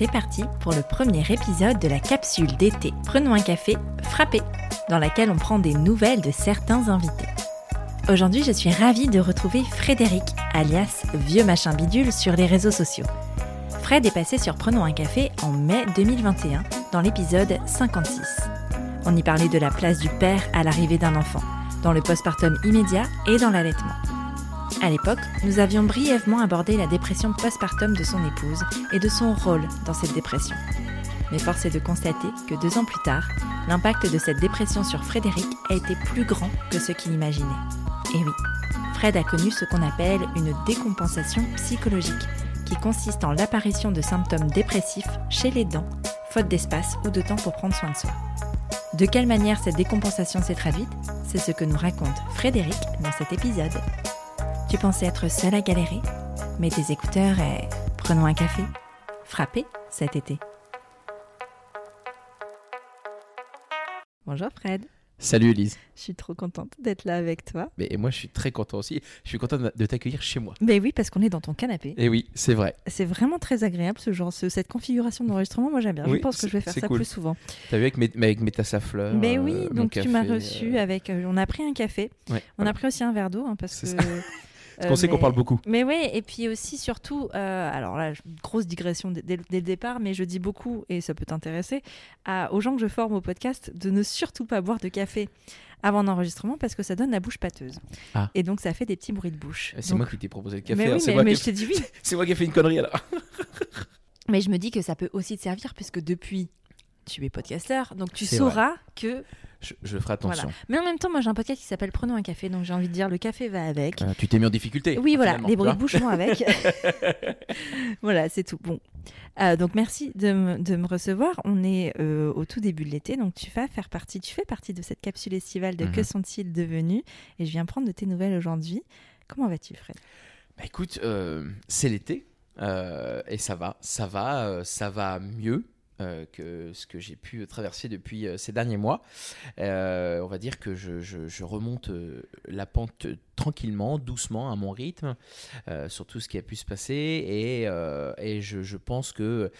C'est parti pour le premier épisode de la capsule d'été Prenons un café frappé, dans laquelle on prend des nouvelles de certains invités. Aujourd'hui, je suis ravie de retrouver Frédéric, alias Vieux Machin Bidule, sur les réseaux sociaux. Fred est passé sur Prenons un café en mai 2021, dans l'épisode 56. On y parlait de la place du père à l'arrivée d'un enfant, dans le postpartum immédiat et dans l'allaitement. À l'époque, nous avions brièvement abordé la dépression postpartum de son épouse et de son rôle dans cette dépression. Mais force est de constater que deux ans plus tard, l'impact de cette dépression sur Frédéric a été plus grand que ce qu'il imaginait. Et oui, Fred a connu ce qu'on appelle une décompensation psychologique, qui consiste en l'apparition de symptômes dépressifs chez les dents, faute d'espace ou de temps pour prendre soin de soi. De quelle manière cette décompensation s'est traduite? C'est ce que nous raconte Frédéric dans cet épisode. Tu pensais être seul à galérer Mets tes écouteurs et prenons un café. Frappé cet été. Bonjour Fred. Salut Elise. Je suis trop contente d'être là avec toi. Mais moi je suis très content aussi. Je suis content de t'accueillir chez moi. Mais oui, parce qu'on est dans ton canapé. Et oui, c'est vrai. C'est vraiment très agréable ce genre, ce- cette configuration d'enregistrement. Moi j'aime bien. Oui, je pense que je vais faire ça cool. plus souvent. T'as vu avec mes, avec mes tasses à fleurs Mais euh, oui, donc tu m'as reçu euh, avec. euh, on a pris un café. ouais, On voilà. a pris aussi un verre d'eau hein, parce que. C'est euh, Parce qu'on sait qu'on parle beaucoup. Mais oui, et puis aussi, surtout, euh, alors là, grosse digression dès, le départ, mais je dis beaucoup, et ça peut t'intéresser, aux gens que je forme au podcast de ne surtout pas boire de café avant l'enregistrement parce que ça donne la bouche pâteuse. Ah. Et donc ça fait des petits bruits de bouche. C'est Donc- moi qui t'ai proposé le café. mais hein, oui, c'est mais, moi, mais qui je t'ai dit oui. c'est moi qui ai fait une connerie alors. mais je me dis que ça peut aussi te servir puisque depuis, tu es podcasteur, donc tu C'est sauras que. Je, je ferai attention. Voilà. Mais en même temps, moi j'ai un podcast qui s'appelle Prenons un café, donc j'ai envie de dire le café va avec. Euh, tu t'es mis en difficulté. Oui, voilà, les bruits de bouche vont avec. voilà, c'est tout. Bon. Euh, donc merci de me, de me recevoir. On est euh, au tout début de l'été, donc tu vas faire partie, tu fais partie de cette capsule estivale de Mhm. Que sont-ils devenus? Et je viens prendre de tes nouvelles aujourd'hui. Comment vas-tu, Fred? Bah écoute, c'est l'été et ça va, ça va, ça va mieux. Euh, que ce que j'ai pu traverser depuis euh, ces derniers mois. Euh, on va dire que je, je- je remonte la pente tranquillement, doucement, à mon rythme, sur tout ce qui a pu se passer. Et, et je, je pense que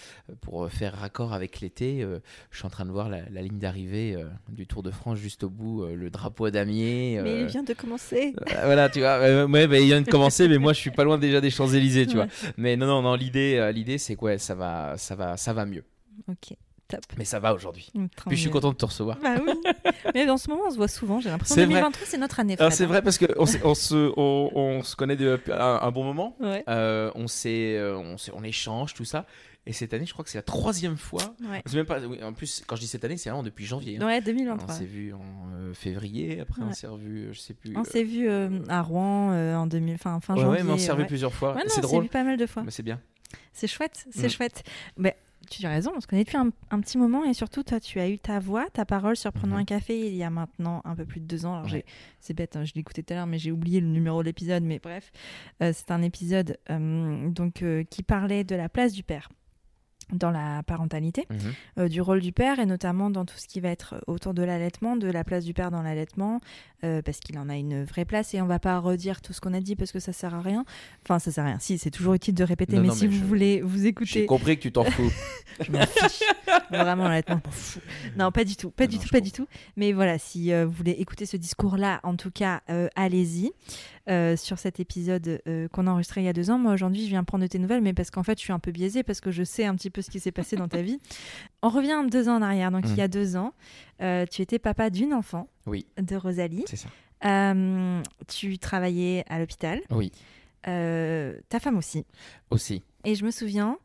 pour faire raccord avec l'été, je suis en train de voir la, la ligne d'arrivée du Tour de France juste au bout, le drapeau à damier. Mais il vient de commencer. voilà, tu vois, ouais, bah, il vient de commencer, mais moi je suis pas loin déjà des Champs Élysées, tu Ouais. vois. Mais non, non, non, l'idée, l'idée, c'est que ouais, ça va, ça va, ça va mieux. Ok, top. Mais ça va aujourd'hui. Tant Puis je suis content de te recevoir. Bah oui. Mais dans ce moment, on se voit souvent. J'ai l'impression. Vrai. 2023, c'est notre année. Fred. c'est vrai parce que on, on se, on, on se connaît depuis un, un bon moment. Ouais. Euh, on euh, on, on échange tout ça. Et cette année, je crois que c'est la troisième fois. Ouais. C'est même pas. oui, en plus, quand je dis cette année, c'est vraiment depuis janvier. hein. Ouais, On 2023. s'est vu en euh, février. Après, on s'est revu, je sais plus. On euh, s'est vu euh, à Rouen euh, en 2000, fin, fin ouais, janvier. ouais, mais on s'est revu ouais. plusieurs fois. C'est on s'est vu pas mal de fois. Mais c'est bien. C'est chouette, c'est Mm. chouette. Mais tu as raison, on se connaît depuis un, un petit moment et surtout, toi, tu as eu ta voix, ta parole sur Prenons Mhm. un café il y a maintenant un peu plus de deux ans. Alors, Ouais. j'ai- c'est bête, hein, je l'ai écouté tout à l'heure, mais j'ai oublié le numéro de l'épisode. Mais bref, euh, c'est un épisode euh, donc, euh, qui parlait de la place du père dans la parentalité, Mhm. euh, du rôle du père et notamment dans tout ce qui va être autour de l'allaitement, de la place du père dans l'allaitement, euh, parce qu'il en a une vraie place et on va pas redire tout ce qu'on a dit parce que ça sert à rien. Enfin, ça sert à rien. Si, c'est toujours utile de répéter, Non, mais non, si mais vous je- voulez vous J'ai écouter, compris que tu t'en fous. je m'en fiche. Vraiment, je m'en fous. Non, pas du tout, pas du Non, tout, pas du tout. Mais voilà, si euh, vous voulez écouter ce discours-là, en tout cas, euh, allez-y. Euh, sur cet épisode euh, qu'on a enregistré il y a deux ans. Moi, aujourd'hui, je viens prendre de tes nouvelles, mais parce qu'en fait, je suis un peu biaisée, parce que je sais un petit peu ce qui s'est passé dans ta vie. On revient deux ans en arrière. Donc, il y a deux ans, euh, tu étais papa d'une enfant, Oui. de Rosalie. C'est ça. Tu travaillais à l'hôpital. Oui. Ta femme aussi. Aussi. Et je me souviens,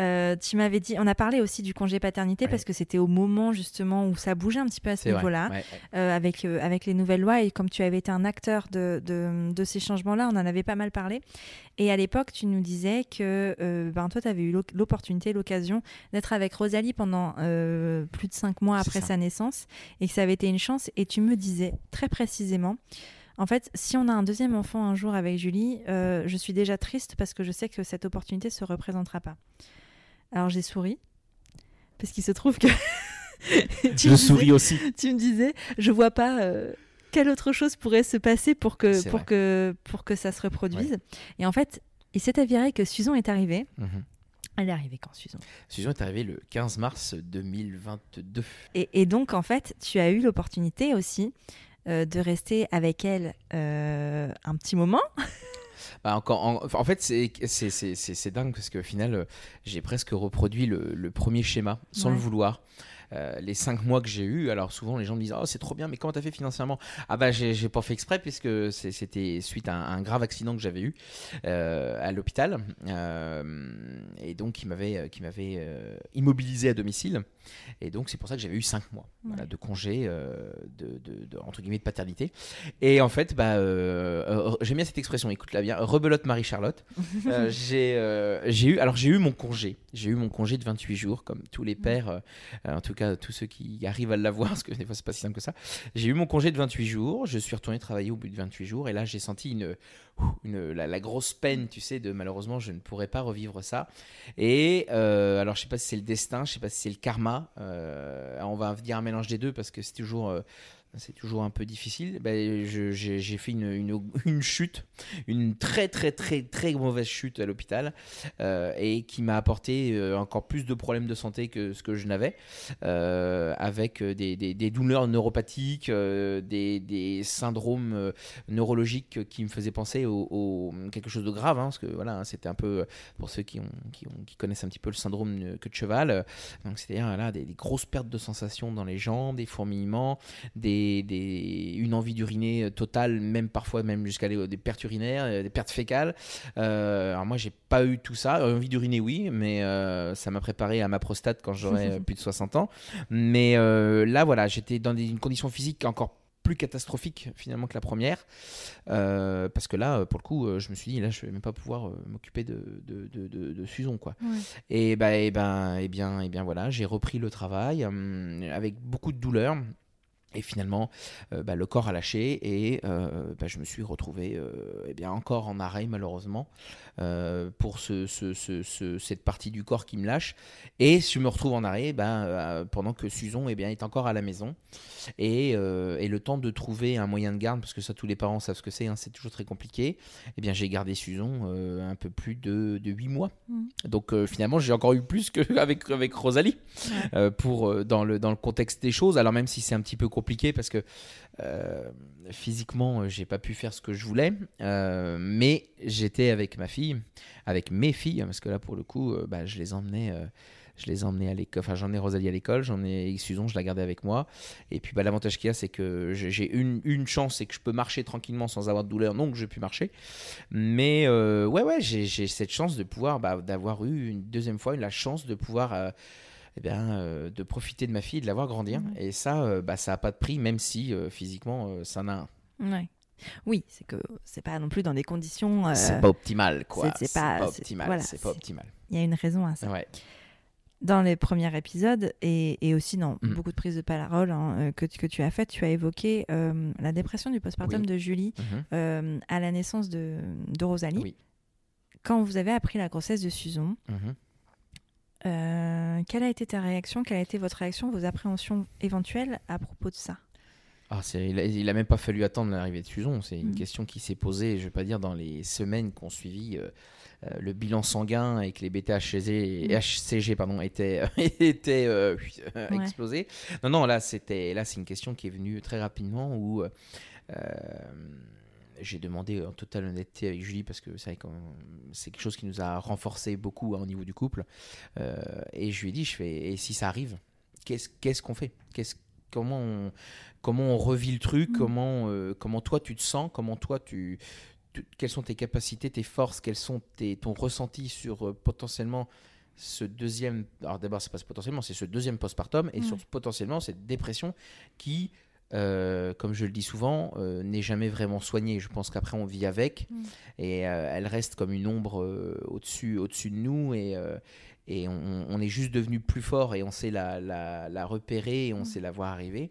Euh, tu m'avais dit, on a parlé aussi du congé paternité Ouais. parce que c'était au moment justement où ça bougeait un petit peu à ce niveau-là. Ouais, euh, avec, euh, avec les nouvelles lois et comme tu avais été un acteur de, de, de ces changements-là, on en avait pas mal parlé. Et à l'époque, tu nous disais que ben, toi, tu avais eu l'opportunité, l'occasion d'être avec Rosalie pendant plus de cinq mois après sa naissance et que ça avait été une chance. Et tu me disais très précisément, en fait, si on a un deuxième enfant un jour avec Julie, je suis déjà triste parce que je sais que cette opportunité se représentera pas. Alors j'ai souri parce qu'il se trouve que tu Je me disais- souris aussi. tu me disais, je vois pas euh, quelle autre chose pourrait se passer pour que, pour vrai. que, pour que ça se reproduise. Et en fait, il s'est avéré que Susan est arrivée. Mhm. Elle est arrivée quand, Susan Susan est arrivée le 15 mars 2022. et, et donc, en fait, tu as eu l'opportunité aussi euh, de rester avec elle euh, un petit moment. Bah, encore, en, fait, c'est- dingue parce qu'au final, euh, j'ai presque reproduit le, le premier schéma sans Ouais. le vouloir. Euh, les cinq mois que j'ai eu, alors souvent les gens me disent Oh, c'est trop bien, mais comment t'as fait financièrement? Ah, bah, j'ai pas fait exprès puisque c'était suite à un, un grave accident que j'avais eu euh, à l'hôpital euh, et donc qui m'avait immobilisé à domicile. Et donc, c'est pour ça que j'avais eu cinq mois voilà, Ouais. de congé, euh, de, de- de- entre guillemets, de paternité. Et en fait, bah, euh, euh, j'aime bien cette expression, écoute-la bien, rebelote Marie-Charlotte. J'ai j'ai eu, alors j'ai eu mon congé, j'ai eu mon congé de 28 jours, comme tous les pères, euh, euh, en tout cas tous ceux qui arrivent à l'avoir, parce que des fois c'est pas si simple que ça. J'ai eu mon congé de 28 jours, je suis retourné travailler au bout de 28 jours, et là j'ai senti une, la grosse peine, tu sais, de malheureusement je ne pourrais pas revivre ça. Et euh, alors je sais pas si c'est le destin, je sais pas si c'est le karma, euh, on va dire un mélange des deux parce que c'est toujours... euh, c'est toujours un peu difficile. Ben, j'ai fait une, une, chute, une très très très très mauvaise chute à l'hôpital euh, et qui m'a apporté euh, encore plus de problèmes de santé que ce que je n'avais, euh, avec des, des- douleurs neuropathiques, des, des syndromes neurologiques qui me faisaient penser au, quelque chose de grave, hein, parce que voilà, hein, c'était un peu pour ceux qui, ont, qui, ont- qui connaissent un petit peu le syndrome queue de cheval, donc c'est-à-dire voilà, des, des grosses pertes de sensations dans les jambes, des fourmillements, des, des- une envie d'uriner euh, totale, même parfois même jusqu'à des pertes urinaires, euh, des pertes fécales. Euh, alors moi j'ai pas eu tout ça, envie d'uriner oui, mais euh, ça m'a préparé à ma prostate quand j'aurai plus de 60 ans. Mais euh, là voilà, j'étais dans des- une condition physique encore plus catastrophique finalement que la première Euh, parce que là pour le coup je me suis dit là je vais même pas pouvoir m'occuper de, de, de, de- de Susan quoi Ouais. et bah, et ben, et bien, et bien voilà, j'ai repris le travail hum, avec beaucoup de douleur. Et finalement, euh, bah, le corps a lâché et euh, bah, je me suis retrouvé euh, eh bien, encore en arrêt malheureusement euh, pour ce, ce- ce- ce- cette partie du corps qui me lâche. Et je me retrouve en arrêt ben, pendant que Susan eh bien, est encore à la maison. Et, et le temps de trouver un moyen de garde, parce que ça tous les parents savent ce que c'est, hein, c'est toujours très compliqué, eh bien, j'ai gardé Susan euh, un peu plus de, de 8 mois. Mhm. Donc finalement, j'ai encore eu plus qu'avec avec Rosalie pour, dans, le, dans le contexte des choses. Alors même si c'est un petit peu compliqué parce que euh, physiquement, euh, j'ai pas pu faire ce que je voulais, euh, mais j'étais avec ma fille, avec mes filles, parce que là pour le coup, bah, je les emmenais. je les emmenais à l'école, enfin j'en ai Rosalie à l'école, j'en ai Susan, je la gardais avec moi. Et puis bah, l'avantage qu'il y a, c'est que j'ai une, une chance, c'est que je peux marcher tranquillement sans avoir de douleur, donc j'ai pu marcher. Mais ouais, ouais, j'ai cette chance de pouvoir, bah, d'avoir eu une deuxième fois la chance de pouvoir, eh bien, euh, de profiter de ma fille et de la voir grandir. Et ça, euh, bah, ça n'a pas de prix, même si euh, physiquement, ça n'a un. Ouais. Oui, c'est que c'est pas non plus dans des conditions. C'est pas optimal, quoi. c'est- pas- optimal. voilà, pas optimal. Il y a une raison à ça. Ouais. Dans les premiers épisodes et, et aussi dans Mm. beaucoup de prises de parole hein, que, tu- que tu as faites, tu as évoqué la dépression du postpartum Oui. de Julie Mhm. euh, à la naissance de, de Rosalie. Oui. Quand vous avez appris la grossesse de Susan, Mhm. Euh, quelle a été ta réaction Quelle a été votre réaction, vos appréhensions éventuelles à propos de ça? Ah, c'est- il, a, il a même pas fallu attendre l'arrivée de Susan. C'est une Mhm. question qui s'est posée, je vais pas dire, dans les semaines qui ont suivi euh, euh, le bilan sanguin et que les BTA-HCG Mhm. HCG, pardon, étaient, étaient euh, Ouais. explosés. Non, non, là, c'était, là, c'est une question qui est venue très rapidement où euh, j'ai demandé en totale honnêteté avec Julie parce que c'est quelque chose qui nous a renforcé beaucoup hein, au niveau du couple. Euh, et je lui ai dit, je fais, et si ça arrive, qu'est-ce, qu'on fait? Qu'est-ce, comment, on, comment on revit le truc? Mhm. comment, euh, comment toi tu te sens? Comment toi tu, tu- quelles sont tes capacités, tes forces? Quels sont tes, ton ressenti sur euh, potentiellement ce deuxième. Alors d'abord, c'est pas potentiellement, c'est ce deuxième postpartum et surtout potentiellement cette dépression qui, euh, comme je le dis souvent, euh, n'est jamais vraiment soignée. Je pense qu'après on vit avec Mm. et euh, elle reste comme une ombre au-dessus, au-dessus de nous et et on, on est juste devenu plus fort et on sait la, la, la repérer et on Mm. sait la voir arriver.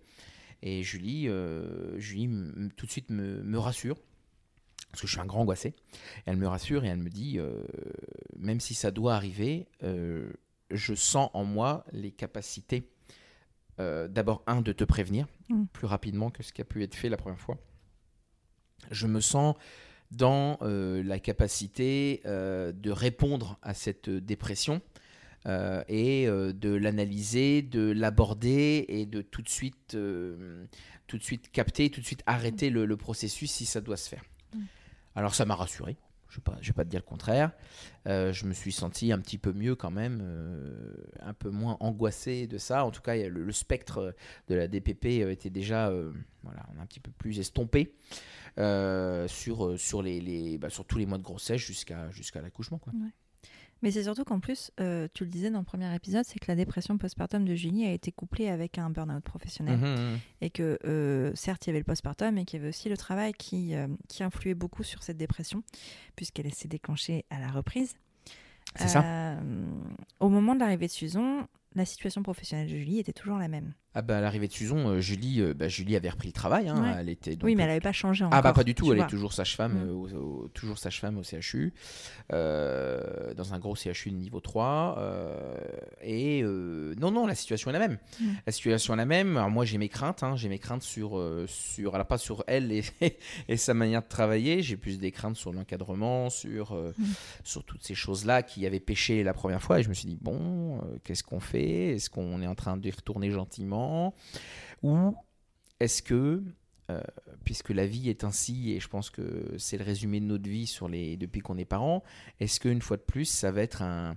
Et Julie, Julie tout de suite me, me rassure parce que je suis un grand angoissé. Elle me rassure et elle me dit, même si ça doit arriver, je sens en moi les capacités, euh, d'abord, un, de te prévenir Mm. plus rapidement que ce qui a pu être fait la première fois. Je me sens dans euh, la capacité euh, de répondre à cette dépression et de l'analyser, de l'aborder et de tout de suite, tout de suite capter, tout de suite arrêter le, le processus si ça doit se faire. Mm. Alors ça m'a rassuré. Je ne vais pas te dire le contraire. Euh, je me suis senti un petit peu mieux quand même, euh, un peu moins angoissé de ça. En tout cas, le, spectre de la DPP euh, était déjà voilà, un petit peu plus estompé sur, sur, les, bah, sur tous les mois de grossesse jusqu'à l'accouchement. Mais c'est surtout qu'en plus, euh, tu le disais dans le premier épisode, c'est que la dépression postpartum de Julie a été couplée avec un burn-out professionnel. Mhm, mhm. Et que euh, certes, il y avait le postpartum, mais qu'il y avait aussi le travail qui, euh, qui influait beaucoup sur cette dépression, puisqu'elle s'est déclenchée à la reprise. C'est ça. Euh, Au moment de l'arrivée de Susan, la situation professionnelle de Julie était toujours la même. Ah bah, à l'arrivée de Susan, euh, Julie, euh, bah, Julie avait repris le travail. hein. Ouais. Elle était donc, oui, mais elle n'avait pas changé encore. Ah bah pas du tout, elle vois. est toujours sage-femme, Mm. euh, au, au- toujours sage-femme au CHU, euh, dans un gros CHU de niveau 3. euh, et euh, non, non, la situation est la même. Mm. La situation est la même. Alors moi j'ai mes craintes, hein, j'ai mes craintes sur, sur, alors pas sur elle et, et sa manière de travailler, j'ai plus des craintes sur l'encadrement, sur, Mm. sur toutes ces choses-là qui avaient péché la première fois. Et je me suis dit, bon, qu'est-ce qu'on fait? Est-ce qu'on est en train de retourner gentiment? Ou est-ce que euh, puisque la vie est ainsi, et je pense que c'est le résumé de notre vie sur les, depuis qu'on est parents, est-ce qu'une fois de plus, ça va être un,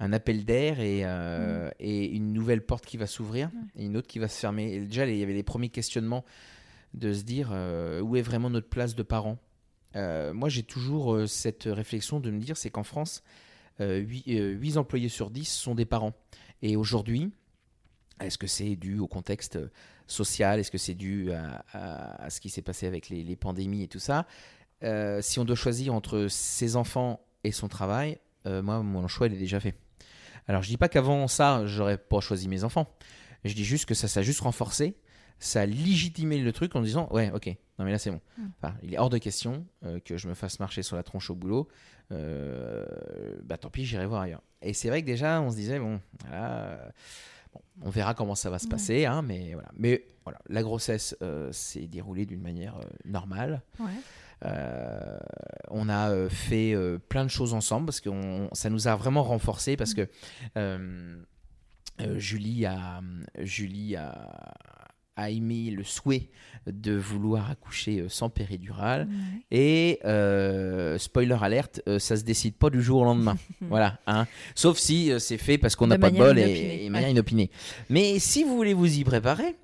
un appel d'air et, euh, et une nouvelle porte qui va s'ouvrir et une autre qui va se fermer? Et Déjà, il y avait les premiers questionnements de se dire euh, où est vraiment notre place de parents? Moi, j'ai toujours cette réflexion de me dire c'est qu'en France, 8, employés sur 10 sont des parents. Et aujourd'hui, est-ce que c'est dû au contexte euh, social? Est-ce que c'est dû à, à- à ce qui s'est passé avec les, les pandémies et tout ça? Euh, Si on doit choisir entre ses enfants et son travail, euh, moi, mon choix, il est déjà fait. Alors, je dis pas qu'avant ça, j'aurais pas choisi mes enfants. Je dis juste que ça s'est juste renforcé. Ça a légitimé le truc en disant Ouais, ok, non mais là c'est bon. Mm. Enfin, il est hors de question euh, que je me fasse marcher sur la tronche au boulot. Bah tant pis, j'irai voir ailleurs. Et c'est vrai que déjà, on se disait Bon, voilà. Bon, on verra comment ça va se Ouais. passer, hein, mais voilà. Mais voilà, la grossesse euh, s'est déroulée d'une manière euh, normale. Ouais. Euh, on a fait plein de choses ensemble parce que on- ça nous a vraiment renforcés parce que euh, euh, Julie a Julie a, a émis le souhait de vouloir accoucher euh, sans péridurale Ouais. et euh, spoiler alerte, euh, ça se décide pas du jour au lendemain. voilà, hein. Sauf si c'est fait parce qu'on n'a pas de bol et, et manière Ouais. inopinée. Mais si vous voulez vous y préparer,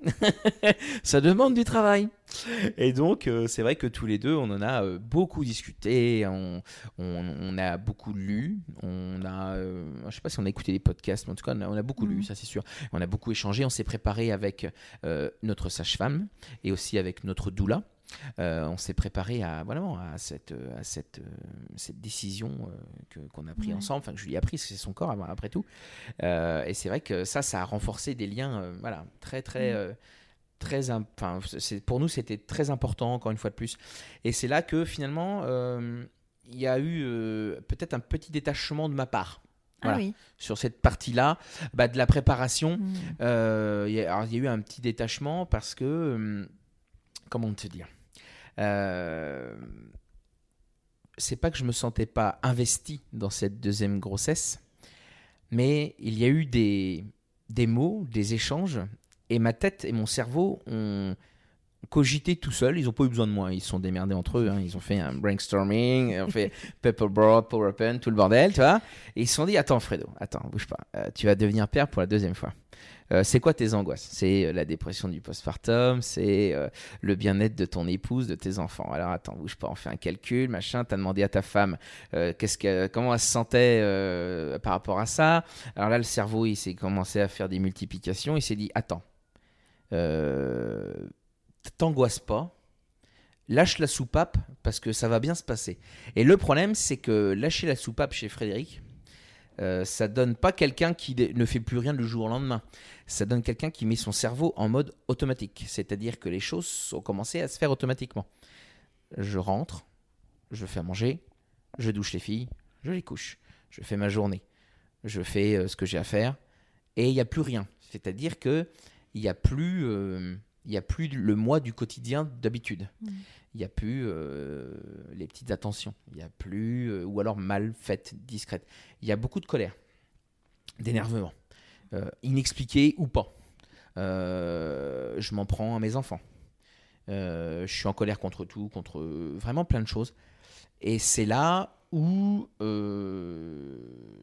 ça demande du travail. Et donc, euh, c'est vrai que tous les deux, on en a euh, beaucoup discuté, on, on, on a beaucoup lu, on a, euh, je sais pas si on a écouté des podcasts, mais en tout cas, on a, on a beaucoup lu, Mhm. ça c'est sûr. On a beaucoup échangé, on s'est préparé avec euh, notre sage-femme et aussi avec notre doula. Euh, on s'est préparé à, voilà, à, cette, à cette, cette décision euh, qu'on a pris Ouais. ensemble, enfin que Julie a pris, c'est son corps avant- après tout. Euh, et c'est vrai que ça, ça a renforcé des liens voilà, très, très, Mm. Très, enfin, pour nous, c'était très important, encore une fois de plus. Et c'est là que finalement, euh, il y a eu euh, peut-être un petit détachement de ma part. Ah oui. Sur cette partie-là, bah, de la préparation, Mm. euh, il y, a alors, il y a eu un petit détachement parce que, comment te dire, c'est pas que je me sentais pas investi dans cette deuxième grossesse, mais il y a eu des, des mots, des échanges, et ma tête et mon cerveau ont cogité tout seul. Ils n'ont pas eu besoin de moi. Ils se sont démerdés entre eux. hein. Ils ont fait un brainstorming, ils ont fait Pepperbroad, PowerPoint, tout le bordel, tu vois. Et ils se sont dit Attends, Fredo, attends, bouge pas. Euh, tu vas devenir père pour la deuxième fois. Euh, c'est quoi tes angoisses? C'est euh, la dépression du postpartum, c'est euh, le bien-être de ton épouse, de tes enfants. Alors attends, bouge pas, on fait un calcul, machin. T'as demandé à ta femme qu'est-ce que, comment elle se sentait par rapport à ça? Alors là, le cerveau, il s'est commencé à faire des multiplications. Il s'est dit attends, t'angoisses pas. Lâche la soupape parce que ça va bien se passer. Et le problème, c'est que lâcher la soupape chez Frédéric, euh, ça donne pas quelqu'un qui ne fait plus rien du jour au lendemain. Ça donne quelqu'un qui met son cerveau en mode automatique. C'est-à-dire que les choses ont commencé à se faire automatiquement. Je rentre, je fais à manger, je douche les filles, je les couche, je fais ma journée, je fais euh, ce que j'ai à faire, et il n'y a plus rien. C'est-à-dire que il n'y a plus, euh, il y a plus le moi du quotidien d'habitude. Mmh il n'y a plus euh, les petites attentions, il n'y a plus, euh, ou alors mal faites, discrètes. Il y a beaucoup de colère, d'énervement, euh, inexpliqué ou pas. je m'en prends à mes enfants. je suis en colère contre tout, contre vraiment plein de choses. Et c'est là où,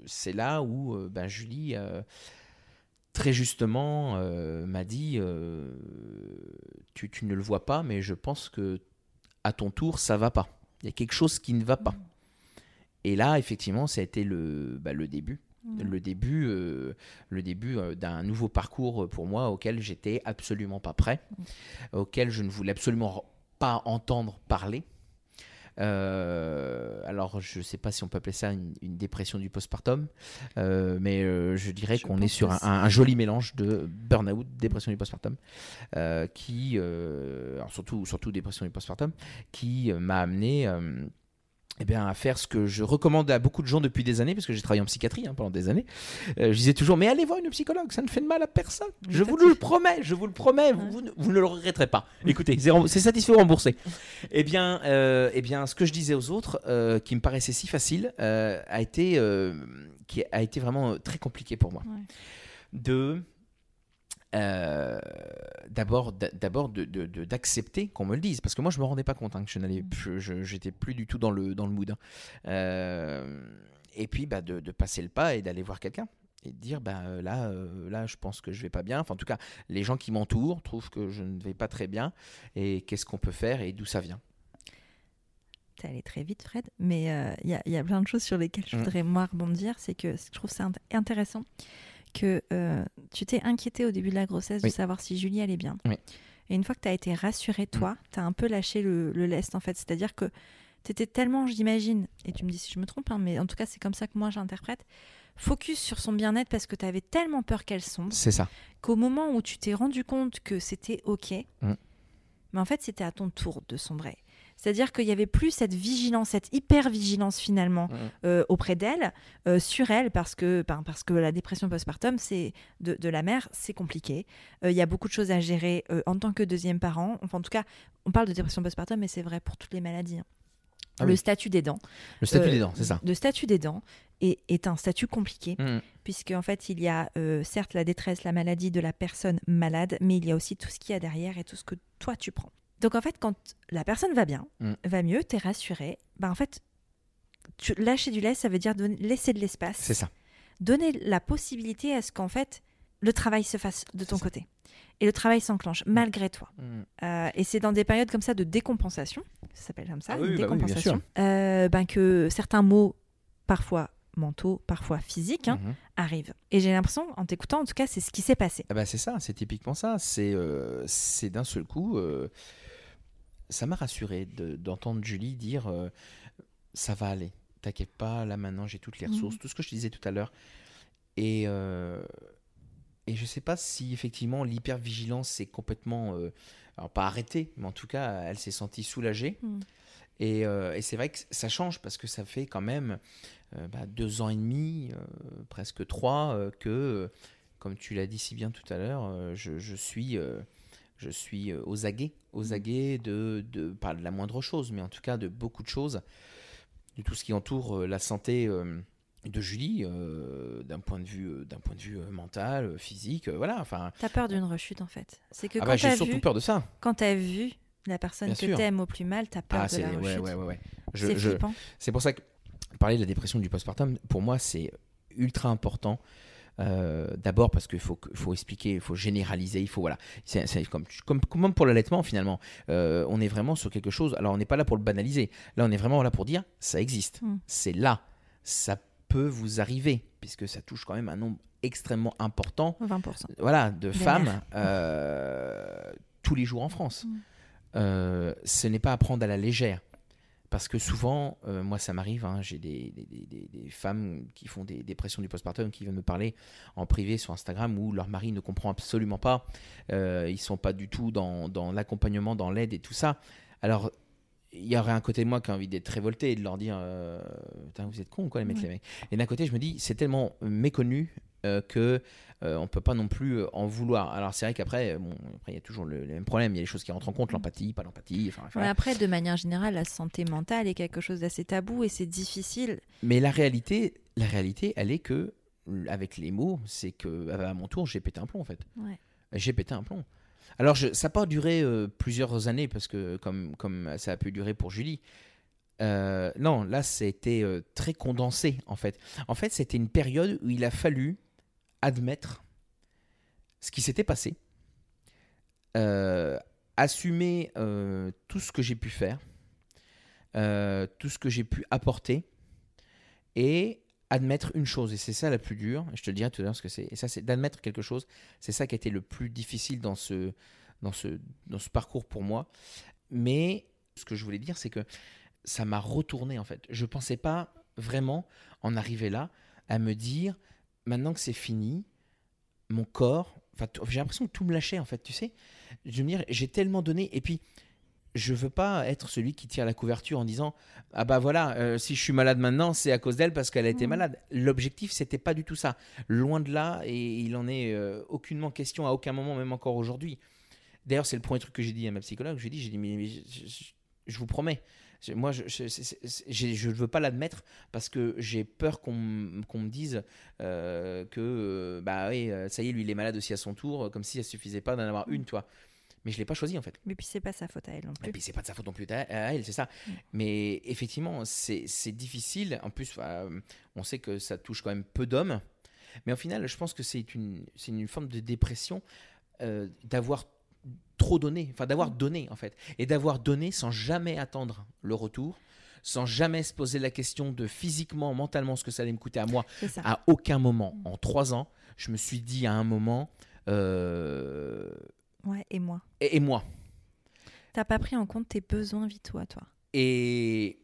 c'est là où ben, Julie très justement m'a dit tu, tu, ne le vois pas, mais je pense que à ton tour, ça va pas. Il y a quelque chose qui ne va pas. Et là, effectivement, ça a été le, bah, le début. Le début, euh, le début euh, d'un nouveau parcours pour moi auquel j'étais absolument pas prêt, auquel je ne voulais absolument pas entendre parler. Euh, alors, je ne sais pas si on peut appeler ça une, dépression du postpartum, euh, mais euh, je dirais qu'on est sur un, joli mélange de burn-out, dépression du postpartum, qui, surtout, surtout dépression du postpartum, qui m'a amené eh bien, à faire ce que je recommande à beaucoup de gens depuis des années, parce que j'ai travaillé en psychiatrie hein, pendant des années. Euh, je disais toujours, mais allez voir une psychologue, ça ne fait de mal à personne. Je vous le promets, je vous le promets, vous, ne le regretterez pas. Écoutez, c'est satisfait ou remboursé. eh, bien, euh, eh bien, ce que je disais aux autres, euh, qui me paraissait si facile, a, été, qui a été vraiment très compliqué pour moi. De euh, d'abord d'accepter qu'on me le dise parce que moi je me rendais pas compte hein, que je n'allais j'étais plus du tout dans le dans le mood hein. euh, et puis bah, de, passer le pas et d'aller voir quelqu'un et de dire bah euh, là là je pense que je vais pas bien enfin en tout cas les gens qui m'entourent trouvent que je ne vais pas très bien et qu'est-ce qu'on peut faire et d'où ça vient? T'es allé très vite, Fred, mais il y, y, a plein de choses sur lesquelles je mmh. voudrais moi rebondir. C'est que je trouve ça intéressant que euh, tu t'es inquiété au début de la grossesse de savoir si Julie allait bien. Et une fois que tu as été rassurée, toi, mm. tu as un peu lâché le, lest, en fait. C'est-à-dire que tu étais tellement, j'imagine, et tu me dis si je me trompe, hein, mais en tout cas, c'est comme ça que moi j'interprète, focus sur son bien-être parce que tu avais tellement peur qu'elle sombre. C'est ça. Qu'au moment où tu t'es rendu compte que c'était OK, mm. mais en fait, c'était à ton tour de sombrer. C'est-à-dire qu'il n'y avait plus cette vigilance, cette hyper-vigilance finalement mmh. euh, auprès d'elle, euh, sur elle, parce que, ben, parce que la dépression postpartum c'est de, la mère, c'est compliqué. Euh, il y a beaucoup de choses à gérer en tant que deuxième parent. Enfin, en tout cas, on parle de dépression postpartum, mais c'est vrai pour toutes les maladies. Hein. Ah le statut des dents. Le statut des dents, c'est ça. Le statut des dents est, est un statut compliqué, mmh. puisque en fait, il y a certes la détresse, la maladie de la personne malade, mais il y a aussi tout ce qu'il y a derrière et tout ce que toi tu prends. Donc en fait, quand la personne va bien, mm. va mieux, tu es rassuré, bah en fait, tu, lâcher du lait, ça veut dire donner, laisser de l'espace. C'est ça. Donner la possibilité à ce qu'en fait, le travail se fasse de ton côté. Et le travail s'enclenche mm. malgré toi. Mm. Euh, et c'est dans des périodes comme ça de décompensation, ça s'appelle comme ça, ah bah décompensation, euh, ben que certains mots, parfois mentaux, parfois physiques, hein, mhm. arrivent. Et j'ai l'impression, en t'écoutant, en tout cas, c'est ce qui s'est passé. Ah bah c'est ça, c'est typiquement ça. C'est euh, d'un seul coup, ça m'a rassuré d'entendre Julie dire euh, ça va aller, t'inquiète pas, là maintenant j'ai toutes les ressources, mhm. tout ce que je te disais tout à l'heure. Et, euh, et je sais pas si effectivement l'hypervigilance s'est complètement, euh, alors pas arrêtée, mais en tout cas elle s'est sentie soulagée. Mhm. Et, et c'est vrai que ça change parce que ça fait quand même bah, deux ans et demi, presque trois, que, comme tu l'as dit si bien tout à l'heure, je, je, suis je suis euh, aux aguets, aux mmh. aguets de, de, pas de la moindre chose, mais en tout cas de beaucoup de choses, de tout ce qui entoure euh, la santé euh, de Julie, d'un point de vue, d'un point de vue mental, physique, voilà. Enfin. T'as peur d'une rechute en fait. C'est que ah bah, j'ai surtout peur de ça. Quand t'as vu la personne que t'aimes au plus mal, t'as peur ah, de la rechute. Ouais, ouais, ouais, C'est C'est pour ça que parler de la dépression du postpartum, pour moi, c'est ultra important Euh, D'abord parce qu'il faut, faut expliquer, il faut généraliser, il faut voilà. C'est comme, comme, comme pour l'allaitement finalement. Euh, on est vraiment sur quelque chose. Alors on n'est pas là pour le banaliser. Là on est vraiment là pour dire ça existe. Mm. C'est là. Ça peut vous arriver puisque ça touche quand même un nombre extrêmement important 20%. voilà, de Des femmes mères. euh, tous les jours en France. Mm. Ce n'est pas à prendre à la légère. Parce que souvent, euh, moi ça m'arrive, hein, j'ai des, des- des- des- des femmes qui font des dépressions du postpartum qui viennent me parler en privé sur Instagram où leur mari ne comprend absolument pas, euh, ils sont pas du tout dans, dans l'accompagnement, dans l'aide et tout ça. Alors, il y aurait un côté de moi qui a envie d'être révolté et de leur dire euh, Putain, vous êtes cons quoi les mecs, Ouais. les mecs? Et d'un côté je me dis c'est tellement méconnu euh, que euh, on peut pas non plus euh, en vouloir. Alors c'est vrai qu'après bon après il y a toujours le, le même problème, il y a des choses qui rentrent en compte, l'empathie, pas l'empathie, enfin, Ouais, voilà. après, de manière générale, la santé mentale est quelque chose d'assez tabou et c'est difficile. Mais la réalité, la réalité, elle est que avec les mots, c'est que à mon tour j'ai pété un plomb en fait. Ouais. J'ai pété un plomb. Alors, je- ça n'a pas duré euh, plusieurs années, parce que comme, comme ça a pu durer pour Julie. euh, non, là, c'était euh, très condensé, en fait. En fait, c'était une période où il a fallu admettre ce qui s'était passé, euh, assumer euh, tout ce que j'ai pu faire, euh, tout ce que j'ai pu apporter, et admettre une chose, et c'est ça la plus dure, je te le dirai tout à l'heure ce que c'est, et ça c'est d'admettre quelque chose, c'est ça qui a été le plus difficile dans ce, dans ce, dans ce parcours pour moi. Mais ce que je voulais dire, c'est que ça m'a retourné en fait. Je pensais pas vraiment en arriver là à me dire, maintenant que c'est fini, mon corps, enfin, j'ai l'impression que tout me lâchait en fait, tu sais. Je veux dire, j'ai tellement donné, et puis je veux pas être celui qui tire la couverture en disant ah bah voilà euh, si je suis malade maintenant c'est à cause d'elle parce qu'elle a été Mhm. malade l'objectif c'était pas du tout ça loin de là et il en est euh, aucunement question à aucun moment même encore aujourd'hui d'ailleurs c'est le premier truc que j'ai dit à ma psychologue j'ai dit j'ai dit mais, mais je, je- je vous promets moi je ne veux pas l'admettre parce que j'ai peur qu'on qu'on me dise euh, que euh, bah oui euh, ça y est lui il est malade aussi à son tour comme si ça suffisait pas d'en avoir une toi mais je l'ai pas choisi en fait Mais puis, c'est pas sa faute à elle non et plus. puis c'est pas de sa faute non plus à elle, c'est ça. Mm. Mais effectivement, c'est difficile. En plus, on sait que ça touche quand même peu d'hommes. Mais au final, je pense que c'est une, une forme de dépression euh, d'avoir trop donné, enfin d'avoir Mm. donné en fait. Et d'avoir donné sans jamais attendre le retour, sans jamais se poser la question de physiquement, mentalement, ce que ça allait me coûter à moi. À aucun moment, Mm. en trois ans, je me suis dit à un moment, euh, Ouais, et moi. et- et moi T'as pas pris en compte tes besoins vitaux toi. Et,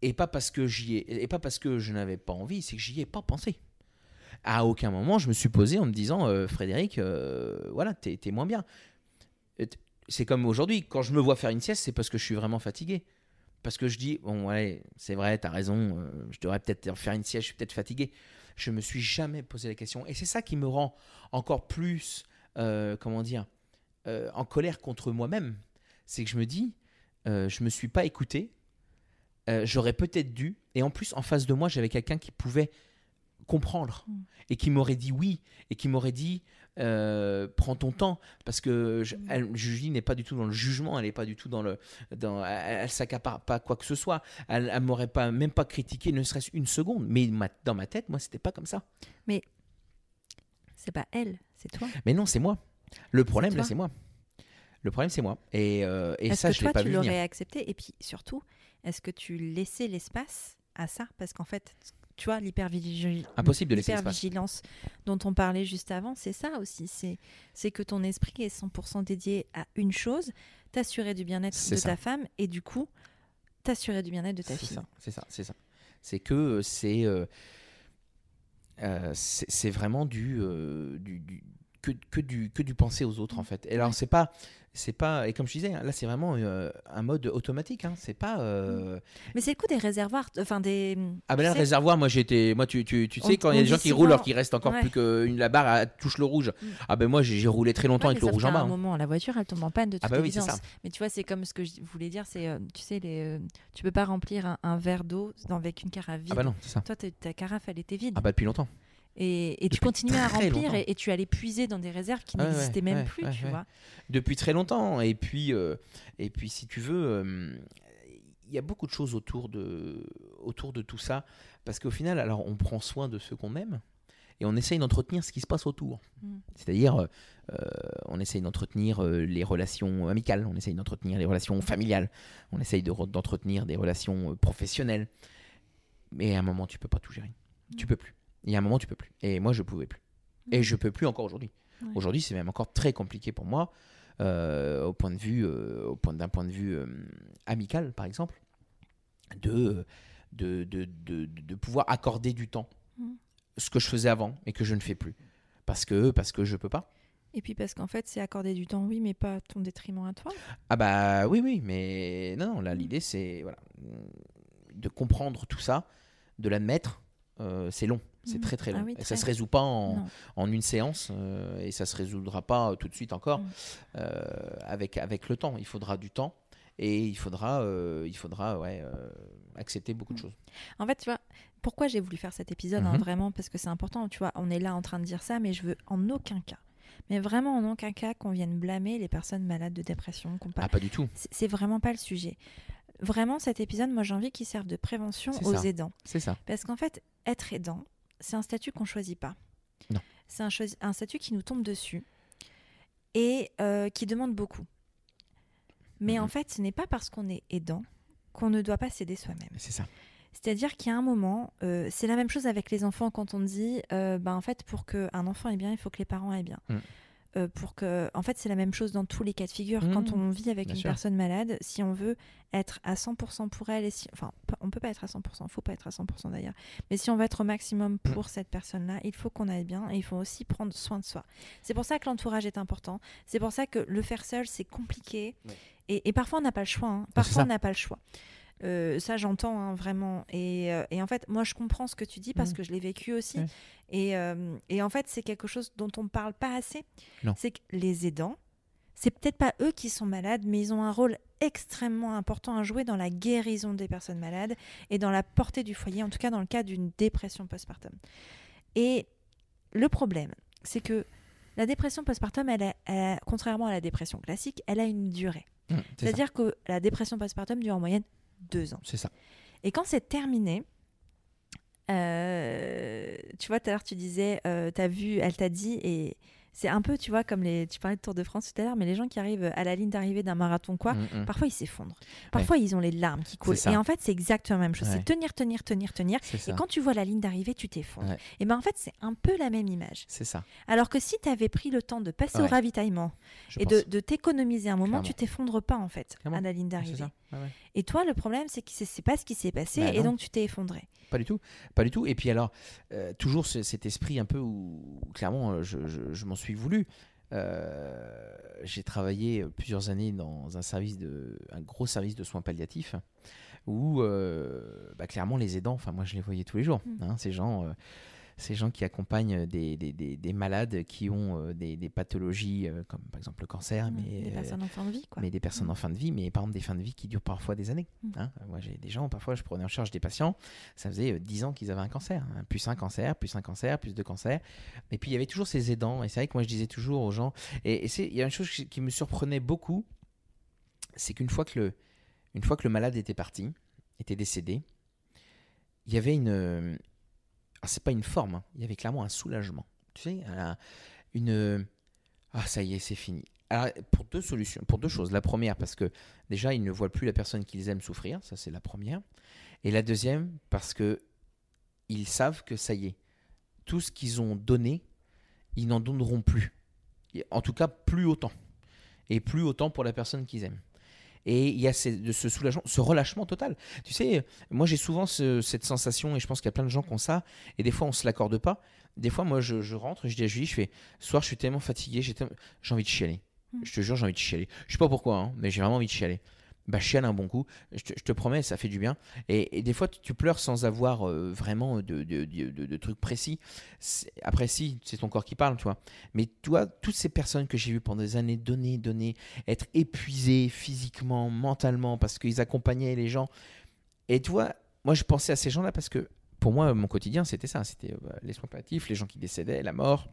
et pas parce que j'y ai, et pas parce que je n'avais pas envie, c'est que j'y ai pas pensé. À aucun moment, je me suis posé en me disant, euh, Frédéric, euh, voilà, t'es moins bien. C'est comme aujourd'hui, quand je me vois faire une sieste, c'est parce que je suis vraiment fatigué. Parce que je dis, bon, ouais, c'est vrai, t'as raison, euh, je devrais peut-être faire une sieste, je suis peut-être fatigué. Je me suis jamais posé la question. Et c'est ça qui me rend encore plus, euh, comment dire, euh, en colère contre moi-même. C'est que je me dis, je me suis pas écouté, j'aurais peut-être dû, et en plus en face de moi j'avais quelqu'un qui pouvait comprendre Mm. et qui m'aurait dit oui et qui m'aurait dit euh, prends ton temps parce que je- Mm. elle- Julie n'est pas du tout dans le jugement, elle n'est pas du tout dans le, dans, elle, elle s'accapare pas quoi que ce soit, elle, elle m'aurait pas même pas critiqué ne serait-ce une seconde, mais ma- dans ma tête moi c'était pas comme ça. C'est pas elle, c'est toi. Mais non c'est moi. Le problème là c'est moi. Le problème c'est moi et, euh, et ça que je l'ai toi, pas tu l'aurais accepté? Et puis surtout, est-ce que tu laissais l'espace à ça? Parce qu'en fait, tu vois, l'hypervigilance. Dont on parlait juste avant, c'est ça aussi. C'est, c'est que ton esprit est 100% dédié à une chose, t'assurer du bien-être de ça. ta femme et du coup, t'assurer du bien-être de ta fille. c'est ça, c'est ça. C'est que euh, c'est euh, euh, c'est c'est vraiment du, euh, du, du- que, que du que du penser aux autres en fait. Et alors c'est pas c'est pas et comme je disais hein, là c'est vraiment euh, un mode automatique hein. c'est pas euh, Mais c'est le coup des réservoirs, enfin des. ah ben là le réservoir moi été moi tu, tu, tu sais On- quand il y a des gens qui roulent alors qu'il reste encore Ouais. plus qu'une la barre elle touche le rouge Mm. ah ben moi j'ai roulé très longtemps ouais, avec le rouge en bas un hein. moment, la voiture, elle tombe en panne de toute ah bah oui évidence. ça Mais tu vois, c'est comme ce que je voulais dire, c'est, euh, tu sais, les, tu peux pas remplir un, un verre d'eau avec une carafe vide. ah bah non c'est ça Toi, ta carafe, elle était vide. ah bah depuis longtemps et, et tu continuais à remplir et, et tu allais puiser dans des réserves qui Ah ouais, n'existaient même ouais, plus, ouais, tu vois. depuis très longtemps. Et puis, euh, et puis si tu veux, euh, il y a beaucoup de choses autour de, autour de tout ça. Parce qu'au final, alors on prend soin de ceux qu'on aime. et on essaye d'entretenir ce qui se passe autour. Mm. C'est-à-dire, euh, on essaye d'entretenir euh, les relations amicales, on essaye d'entretenir les relations familiales, on essaye de re- d'entretenir des relations professionnelles. Mais à un moment, tu peux pas tout gérer. Mm. Tu peux plus. Et à un moment, tu peux plus. Et moi, je pouvais plus. Et je peux plus encore aujourd'hui. Ouais. Aujourd'hui, c'est même encore très compliqué pour moi, euh, au point de vue, euh, au point d'un point de vue euh, amical, par exemple, de, de, de, de, de pouvoir accorder du temps. Mm. Ce que je faisais avant et que je ne fais plus. Parce que, parce que je peux pas. Et puis parce qu'en fait, c'est accorder du temps, oui, mais pas à ton détriment à toi. Ah bah oui, oui, mais non, non là, l'idée, c'est voilà, de comprendre tout ça, de l'admettre. c'est long, c'est Mhm. très très Ah long. oui, et très. ça se résout pas en, en une séance euh, et ça se résoudra pas tout de suite encore Mm. euh, avec, avec le temps. Il faudra du temps et il faudra, euh, il faudra ouais, euh, accepter beaucoup de Mm. choses. En fait, tu vois, pourquoi j'ai voulu faire cet épisode, hein, Mhm. vraiment, parce que c'est important, tu vois, on est là en train de dire ça, mais je veux en aucun cas, mais vraiment en aucun cas qu'on vienne blâmer les personnes malades de dépression. pas... Ah, pas du tout. C'est vraiment pas le sujet. Vraiment, cet épisode, moi j'ai envie qu'il serve de prévention aux ça. aidants. C'est ça. Parce qu'en fait, être aidant, c'est un statut qu'on choisit pas. Non. C'est un, statut qui nous tombe dessus et euh, qui demande beaucoup. Mais Mhm. en fait, ce n'est pas parce qu'on est aidant qu'on ne doit pas s'aider soi-même. C'est ça. C'est-à-dire qu'il y a un moment, euh, c'est la même chose avec les enfants quand on dit, euh, bah, en fait, pour qu'un enfant aille bien, il faut que les parents aillent bien. Mm. Euh, pour que, en fait, c'est la même chose dans tous les cas de figure. Quand on vit avec une sûr. personne malade, si on veut être à 100% pour elle, et si, enfin, on peut pas être à 100%, il faut pas être à 100% d'ailleurs. Mais si on veut être au maximum Mm. pour cette personne-là, il faut qu'on aille bien et il faut aussi prendre soin de soi. C'est pour ça que l'entourage est important. C'est pour ça que le faire seul, c'est compliqué. Ouais. Et, et parfois, on n'a pas le choix. hein. c'est Parfois, on n'a pas le choix. Euh, ça, j'entends hein, vraiment. Et, euh, et en fait, moi, je comprends ce que tu dis parce Mhm. que je l'ai vécu aussi. Et, euh, et en fait, c'est quelque chose dont on ne parle pas assez. C'est que les aidants, c'est peut-être pas eux qui sont malades, mais ils ont un rôle extrêmement important à jouer dans la guérison des personnes malades et dans la portée du foyer, en tout cas dans le cas d'une dépression postpartum. Et le problème, c'est que la dépression postpartum, elle a- elle a- contrairement à la dépression classique, elle a une durée. Mm. C'est-à-dire que la dépression postpartum dure en moyenne deux ans. C'est ça. Et quand c'est terminé, euh, tu vois, tout à l'heure, tu disais, euh, t'as vu, elle t'a dit, et c'est un peu, tu vois, comme les, tu parlais de Tour de France tout à l'heure, mais les gens qui arrivent à la ligne d'arrivée d'un marathon, quoi, Mm, mm. parfois ils s'effondrent. Parfois ils ont les larmes qui coulent. Et en fait, c'est exactement la même chose. Ouais. C'est tenir, tenir, tenir, tenir. Ça. Et quand tu vois la ligne d'arrivée, tu t'effondres. Ouais. Et ben en fait, c'est un peu la même image. C'est ça. Alors que si tu avais pris le temps de passer au ravitaillement Je et pense. de, de t'économiser un moment, Clairement. tu t'effondres pas en fait Clairement. à la ligne d'arrivée. Et toi, le problème, c'est que c'est pas ce qui s'est passé Bah et donc tu t'es effondré. Pas du tout, pas du tout. Et puis alors, euh, toujours ce- cet esprit un peu où, clairement euh, je, je- je m'en suis voulu. Euh, j'ai travaillé plusieurs années dans un service de, un gros service de soins palliatifs où euh, bah, clairement les aidants, enfin moi je les voyais tous les jours. Mm. hein, ces gens, ces gens qui accompagnent des, des- des- des malades qui ont euh, des, pathologies euh, comme par exemple le cancer, mais Des euh, personnes en fin de vie, quoi. mais des personnes Mm. en fin de vie, mais par exemple des fins de vie qui durent parfois des années. Mm. hein. Moi j'ai des gens, parfois je prenais en charge des patients, ça faisait euh, 10 ans qu'ils avaient un cancer, hein. plus un cancer, plus un cancer, plus deux cancers. Et puis il y avait toujours ces aidants, et c'est vrai que moi je disais toujours aux gens, et, et il y a une chose qui qui me surprenait beaucoup, c'est qu'une fois, que le- une fois que le malade était parti, était décédé, il y avait une... alors, c'est pas une forme, hein, il y avait clairement un soulagement. Tu sais, un- une... Ah ça y est, c'est fini. Alors, pour deux solutions, pour deux choses. La première, parce que déjà, ils ne voient plus la personne qu'ils aiment souffrir, ça c'est la première. Et la deuxième, parce que ils savent que ça y est, tout ce qu'ils ont donné, ils n'en donneront plus. En tout cas, plus autant. Et plus autant pour la personne qu'ils aiment. Et il y a de ce soulagement, ce relâchement total. Tu sais, moi j'ai souvent ce- cette sensation, et je pense qu'il y a plein de gens qui ont ça, et des fois on se l'accorde pas. Des fois, moi je, je rentre, je dis à Julie, je fais, ce soir je suis tellement fatigué, j'ai tellement- envie de chialer. Mm. Je te jure, j'ai envie de chialer. Je sais pas pourquoi, hein, mais j'ai vraiment envie de chialer. Bah, chiale un bon coup, je te, promets, ça fait du bien. Et, des fois, tu, pleures sans avoir euh, vraiment de, de, trucs précis. Après, si, c'est ton corps qui parle, tu vois. Mais toi, toutes ces personnes que j'ai vues pendant des années donner, donner, être épuisées physiquement, mentalement, parce qu'ils accompagnaient les gens. Et tu vois, moi, je pensais à ces gens-là parce que pour moi, mon quotidien, c'était ça. C'était euh, bah, les soins les gens qui décédaient, la mort.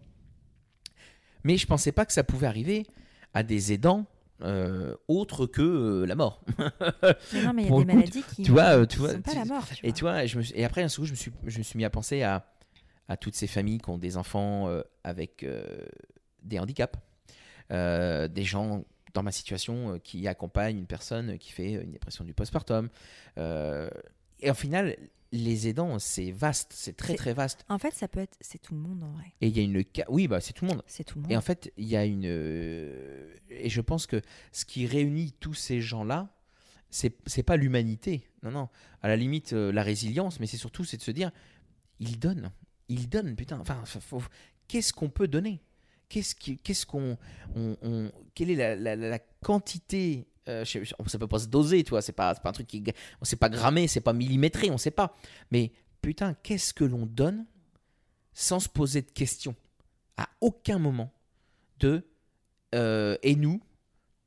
Mais je pensais pas que ça pouvait arriver à des aidants euh, autres que euh, la mort. Mais non, mais il y a Pour des coup, maladies qui tu vois, euh, tu qui vois, sont pas tu- la mort. tu Et vois. tu vois, je me suis- et après, un coup, je me suis, je me suis mis à penser à, à toutes ces familles qui ont des enfants euh, avec euh, des handicaps, Euh, des gens dans ma situation euh, qui accompagnent une personne qui fait une dépression du postpartum. Euh, et au final, les aidants, c'est vaste, c'est très très vaste. En fait, ça peut être. C'est tout le monde en vrai. Et il y a une. Oui, bah, c'est tout le monde. C'est tout le monde. Et en fait, il y a une. euh, Et je pense que ce qui réunit tous ces gens-là, c'est c'est pas l'humanité. Non, non. À la limite, euh, la résilience, mais c'est surtout c'est de se dire, ils donnent. Ils donnent, putain. Enfin, faut- qu'est-ce qu'on peut donner? Qu'est-ce qu'on. on- on- quelle est la- la- la quantité euh, sais- ça peut pas se doser, tu vois. C'est pas, pas un truc qui. On sait pas grammer, c'est pas millimétré, on sait pas. Mais putain, qu'est-ce que l'on donne sans se poser de questions? À aucun moment de euh, et nous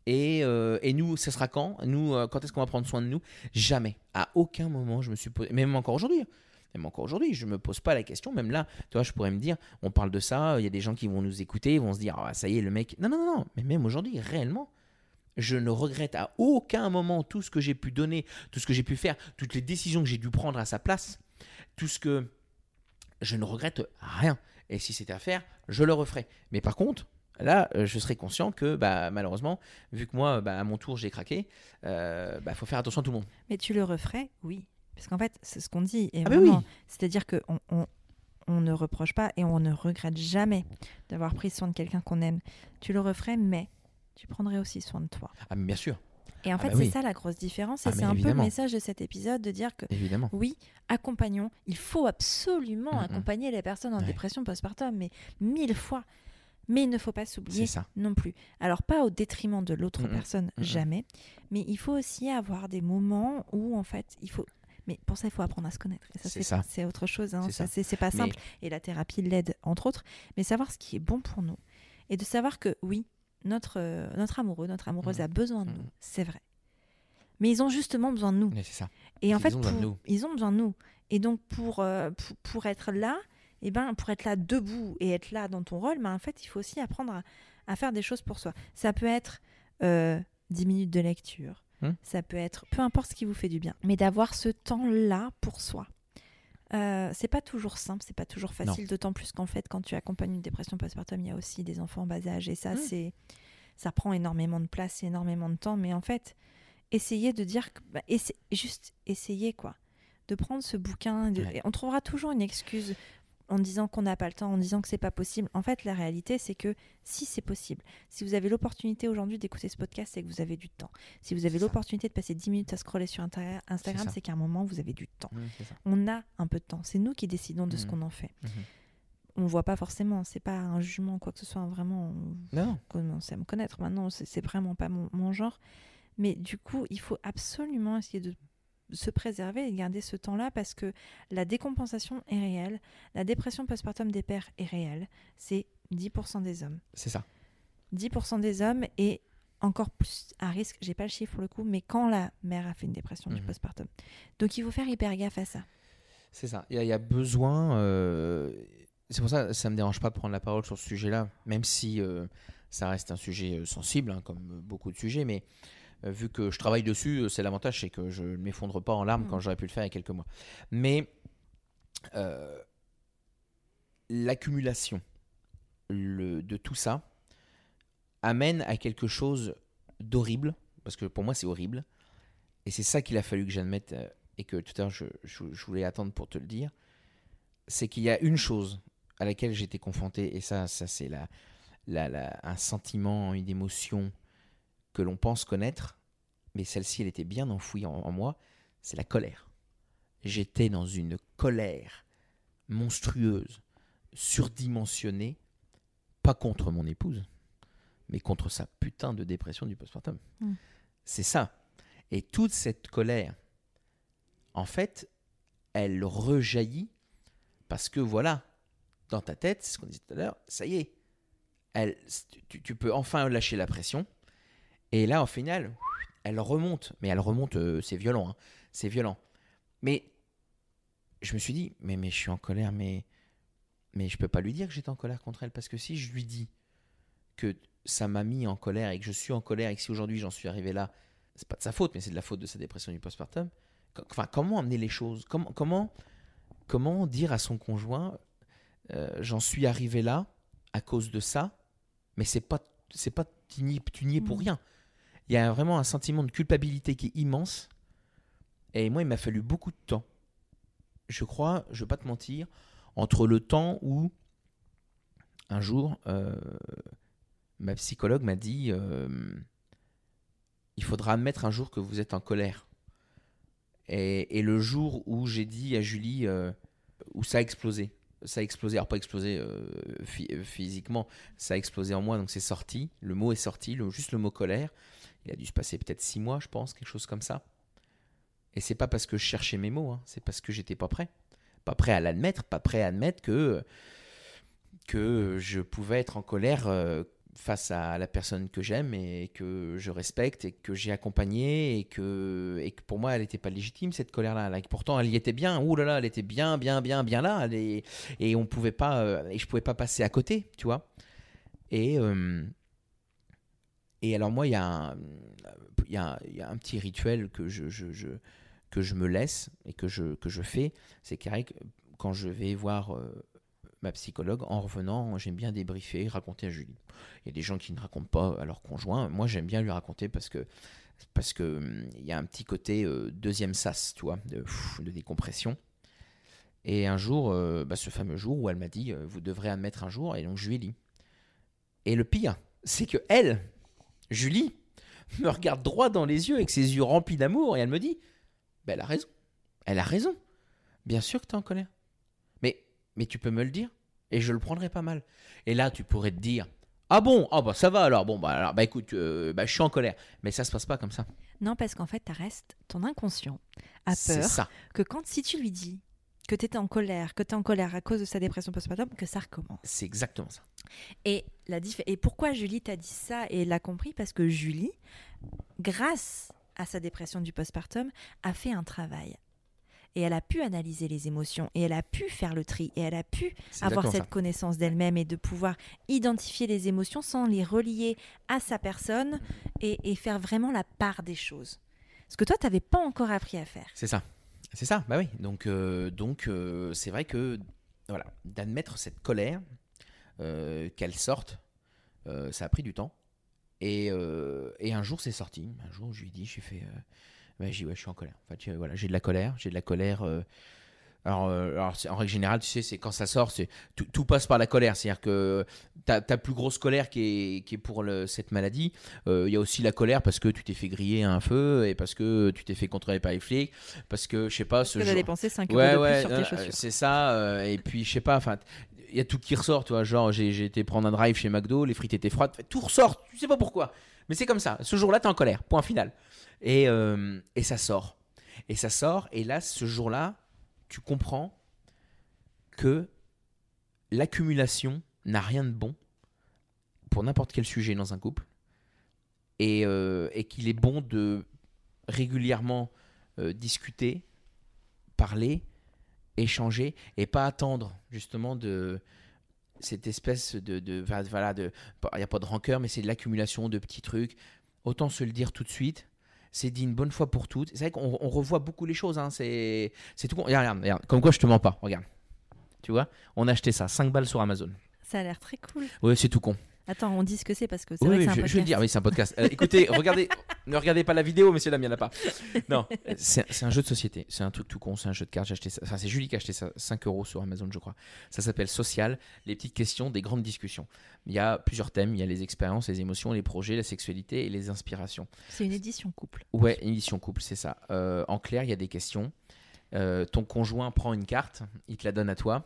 et, euh, et nous ce sera quand? Nous quand est-ce qu'on va prendre soin de nous? Jamais à aucun moment je me suis posé même encore aujourd'hui même encore aujourd'hui je me pose pas la question même là tu vois je pourrais me dire on parle de ça il y a des gens qui vont nous écouter vont se dire ah ça y est le mec non non non mais même aujourd'hui réellement je ne regrette à aucun moment tout ce que j'ai pu donner, tout ce que j'ai pu faire, toutes les décisions que j'ai dû prendre à sa place, tout ce que je ne regrette rien. Et si c'était à faire, je le referai. Mais par contre, là, euh, je serai conscient que bah, malheureusement, vu que moi, bah, à mon tour, j'ai craqué, il bah, faut faire attention à tout le monde. Mais tu le referais, oui. Parce qu'en fait, c'est ce qu'on dit. Et Ah bah oui. C'est-à-dire qu'on on, on ne reproche pas et on ne regrette jamais d'avoir pris soin de quelqu'un qu'on aime. Tu le referais, mais tu prendrais aussi soin de toi. Ah, mais bien sûr, Et en Ah fait, bah c'est oui. ça la grosse différence. Et Ah, c'est un peu le message de cet épisode de dire que évidemment. oui, accompagnons. Il faut absolument Mm, mm. accompagner les personnes en Ouais. dépression postpartum, mais mille fois. Mais il ne faut pas s'oublier non plus. Alors pas au détriment de l'autre Mm, personne, jamais. Mais il faut aussi avoir des moments où en fait il faut. Mais pour ça il faut apprendre à se connaître. Et ça C'est ça. c'est autre chose. hein. C'est Ça, pas Mais- simple. Et la thérapie l'aide entre autres. Mais savoir ce qui est bon pour nous et de savoir que oui notre euh, notre amoureux notre amoureuse Mm. a besoin de Mm. nous. C'est vrai. Mais ils ont justement besoin de nous. Mais c'est ça. Et en Ils fait, ont pour- nous. ils ont besoin de nous. Et donc, pour, euh, pour, pour être là, et ben, pour être là debout et être là dans ton rôle, ben, en fait, il faut aussi apprendre à, à faire des choses pour soi. Ça peut être euh, 10 minutes de lecture. Hmm. Ça peut être peu importe ce qui vous fait du bien. Mais d'avoir ce temps-là pour soi. Euh, c'est pas toujours simple, c'est pas toujours facile, d'autant plus qu'en fait, quand tu accompagnes une dépression postpartum, il y a aussi des enfants en bas âge et ça, Hmm. c'est ça prend énormément de place et énormément de temps. Mais en fait, essayez de dire, bah, essa- juste essayez quoi, de prendre ce bouquin. de- Ouais. et on trouvera toujours une excuse en disant qu'on n'a pas le temps, en disant que c'est pas possible. En fait, la réalité, c'est que si c'est possible, si vous avez l'opportunité aujourd'hui d'écouter ce podcast, c'est que vous avez du temps. Si vous avez l'opportunité de passer 10 minutes à scroller sur Instagram, c'est qu'à un moment, vous avez du temps. On a un peu de temps. C'est nous qui décidons de ce Mhm. qu'on en fait. Mhm. On voit pas forcément. C'est pas un jugement, quoi que ce soit. Vraiment, on Non, commence à me connaître maintenant. C'est c'est vraiment pas mon, mon genre. Mais du coup, il faut absolument essayer de se préserver et de garder ce temps-là parce que la décompensation est réelle. La dépression postpartum des pères est réelle. C'est 10% des hommes. c'est ça. 10% des hommes et encore plus à risque, j'ai pas le chiffre pour le coup, mais quand la mère a fait une dépression du Mhm. postpartum. Donc il faut faire hyper gaffe à ça. C'est ça. Il y, a- il y a besoin. euh, C'est pour ça que ça me dérange pas de prendre la parole sur ce sujet-là, même si euh, ça reste un sujet euh, sensible, hein, comme beaucoup de sujets. Mais vu que je travaille dessus, euh, c'est l'avantage, c'est que je ne m'effondre pas en larmes Mm. quand j'aurais pu le faire il y a quelques mois. Mais euh, l'accumulation de tout ça amène à quelque chose d'horrible, parce que pour moi c'est horrible, et c'est ça qu'il a fallu que j'admette, euh, et que tout à l'heure je, je- je voulais attendre pour te le dire, c'est qu'il y a une chose à laquelle été confronté, et ça, ça c'est la, la- la- un sentiment, une émotion que l'on pense connaître, mais celle-ci elle était bien enfouie en, en moi, c'est la colère. J'étais dans une colère monstrueuse, surdimensionnée, pas contre mon épouse, mais contre sa putain de dépression du postpartum. Mm. C'est ça. Et toute cette colère, en fait, elle rejaillit parce que voilà, dans ta tête, c'est ce qu'on disait tout à l'heure, ça y est, elle, tu, tu peux enfin lâcher la pression. Et là, au final, elle remonte. Mais elle remonte, euh, c'est violent. hein. C'est violent. Mais je me suis dit, mais, mais je suis en colère, mais, mais je peux pas lui dire que j'étais en colère contre elle. Parce que si je lui dis que ça m'a mis en colère et que je suis en colère et que si aujourd'hui j'en suis arrivé là, c'est pas de sa faute, mais c'est de la faute de sa dépression du postpartum. Enfin, comment amener les choses? Comment, comment, comment dire à son conjoint euh, j'en suis arrivé là à cause de ça, mais c'est pas c'est pas tu n'y es pour Mhm. rien. Il y a vraiment un sentiment de culpabilité qui est immense. Et moi, il m'a fallu beaucoup de temps. Je crois, je vais pas te mentir, entre le temps où un jour euh, ma psychologue m'a dit euh, il faudra admettre un jour que vous êtes en colère. Et, le jour où j'ai dit à Julie, euh, où ça a explosé, ça a explosé, alors pas explosé phy- physiquement, ça a explosé en moi, donc c'est sorti, le mot est sorti, juste le mot colère. Il a dû se passer peut-être six mois, je pense, quelque chose comme ça. Et c'est pas parce que je cherchais mes mots, hein, c'est parce que j'étais pas prêt. Pas prêt à l'admettre, pas prêt à admettre que, que je pouvais être en colère euh, face à la personne que j'aime et que je respecte et que j'ai accompagnée et que, et que pour moi elle n'était pas légitime cette colère-là. Là, et pourtant elle y était bien, ouh là là, elle était bien, bien, bien, bien là. Est- et on pouvait pas, euh, et je pouvais pas passer à côté, tu vois. Et, euh, et alors moi il y, a un- il y, a, un petit rituel que je, me laisse et que je, fais, c'est carré quand je vais voir euh, ma psychologue, en revenant, j'aime bien débriefer, raconter à Julie. Il y a des gens qui ne racontent pas à leur conjoint. Moi, j'aime bien lui raconter parce que hum, y a un petit côté euh, deuxième sas, tu vois, de, décompression. Et un jour, euh, bah, ce fameux jour où elle m'a dit, euh, vous devrez admettre un jour, et donc je. Et le pire, c'est que elle, Julie, me regarde droit dans les yeux avec ses yeux remplis d'amour, et elle me dit, ben, elle a raison. Elle a raison. Bien sûr que tu es en colère. Mais, mais tu peux me le dire et je le prendrai pas mal. Et là, tu pourrais te dire Ah bon? Ah bah ça va alors. Bon, bah, alors, bah écoute, euh, bah, je suis en colère. Mais ça se passe pas comme ça. Non, parce qu'en fait, tu restes ton inconscient a peur ça. que quand si tu lui dis que tu étais en colère, que tu es en colère à cause de sa dépression postpartum, que ça recommence. C'est exactement ça. Et, la et pourquoi Julie t'a dit ça et l'a compris? Parce que Julie, grâce à sa dépression du postpartum, a fait un travail. Et elle a pu analyser les émotions, et elle a pu faire le tri, et elle a pu avoir cette connaissance d'elle-même et de pouvoir identifier les émotions sans les relier à sa personne et, et faire vraiment la part des choses. Ce que toi, tu n'avais pas encore appris à faire. C'est ça. C'est ça. Bah oui. Donc, euh, donc euh, c'est vrai que voilà, d'admettre cette colère, euh, qu'elle sorte, ça a pris du temps. Et, et un jour, c'est sorti. Un jour, je lui ai dit, j'ai fait. bah, dit, ouais, je suis en colère. En fait, voilà, j'ai de la colère. J'ai de la colère. Euh, alors, euh, alors, en règle générale, tu sais, c'est quand ça sort, c'est tout, tout passe par la colère. C'est-à-dire que ta, ta plus grosse colère qui est, qui est pour le- cette maladie, euh, il y a aussi la colère parce que tu t'es fait griller un feu et parce que tu t'es fait contrôler par les flics, parce que je sais pas ce Tu as jour- dépensé 5 euros Ouais, de plus ouais, sur euh, tes chaussures. c'est ça. euh, et puis, je sais pas, enfin, il y a tout qui ressort, tu vois. Genre, j'ai j'ai été prendre un drive chez McDo, les frites étaient froides, tout ressort, tu sais pas pourquoi. Mais c'est comme ça. Ce jour-là, t'es en colère, point final. Et, euh, et ça sort. Et ça sort, et là, ce jour-là, tu comprends que l'accumulation n'a rien de bon pour n'importe quel sujet dans un couple. Et, euh, qu'il est bon de régulièrement euh, discuter, parler, échanger et pas attendre justement de cette espèce de voilà de il n'y a pas de rancœur mais c'est de l'accumulation de petits trucs autant se le dire tout de suite c'est dit une bonne fois pour toutes c'est vrai qu'on on revoit beaucoup les choses hein. c'est tout con. regarde, regarde, regarde. comme quoi je te mens pas regarde tu vois on a acheté ça 5 balles sur Amazon Ça a l'air très cool. ouais c'est tout con Attends, on dit ce que c'est parce que c'est oui, vrai oui, que c'est je, un je vais le podcast. dire, oui, c'est un podcast. Euh, écoutez, regardez, ne regardez pas la vidéo, messieurs, dames, il n'y en a pas. Non, c'est un jeu de société. C'est un truc tout con, c'est un jeu de cartes. J'ai acheté ça. Enfin, c'est Julie qui a acheté ça 5 euros sur Amazon, je crois. Ça s'appelle Social, les petites questions, des grandes discussions. Il y a plusieurs thèmes. Il y a les expériences, les émotions, les projets, la sexualité et les inspirations. C'est une édition couple. Ouais, émission couple, c'est ça. Euh, en clair, il y a des questions. Euh, ton conjoint prend une carte, il te la donne à toi.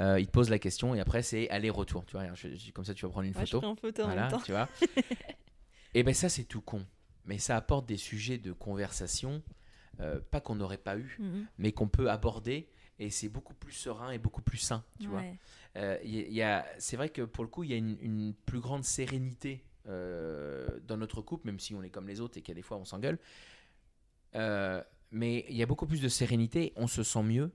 Euh, il te pose la question et après c'est aller-retour. Tu vois, je- je- comme ça tu vas prendre une Ouais, je photo. prends en photo en Voilà, même temps. tu vois. et ben ça c'est tout con. Mais ça apporte des sujets de conversation, euh, pas qu'on n'aurait pas eu, Mhm. mais qu'on peut aborder. Et c'est beaucoup plus serein et beaucoup plus sain, tu vois. Euh, y- il y a, c'est vrai que pour le coup, il y a une, une plus grande sérénité euh, dans notre couple, même si on est comme les autres et qu'il y a des fois on s'engueule. Mais il y a beaucoup plus de sérénité, on se sent mieux.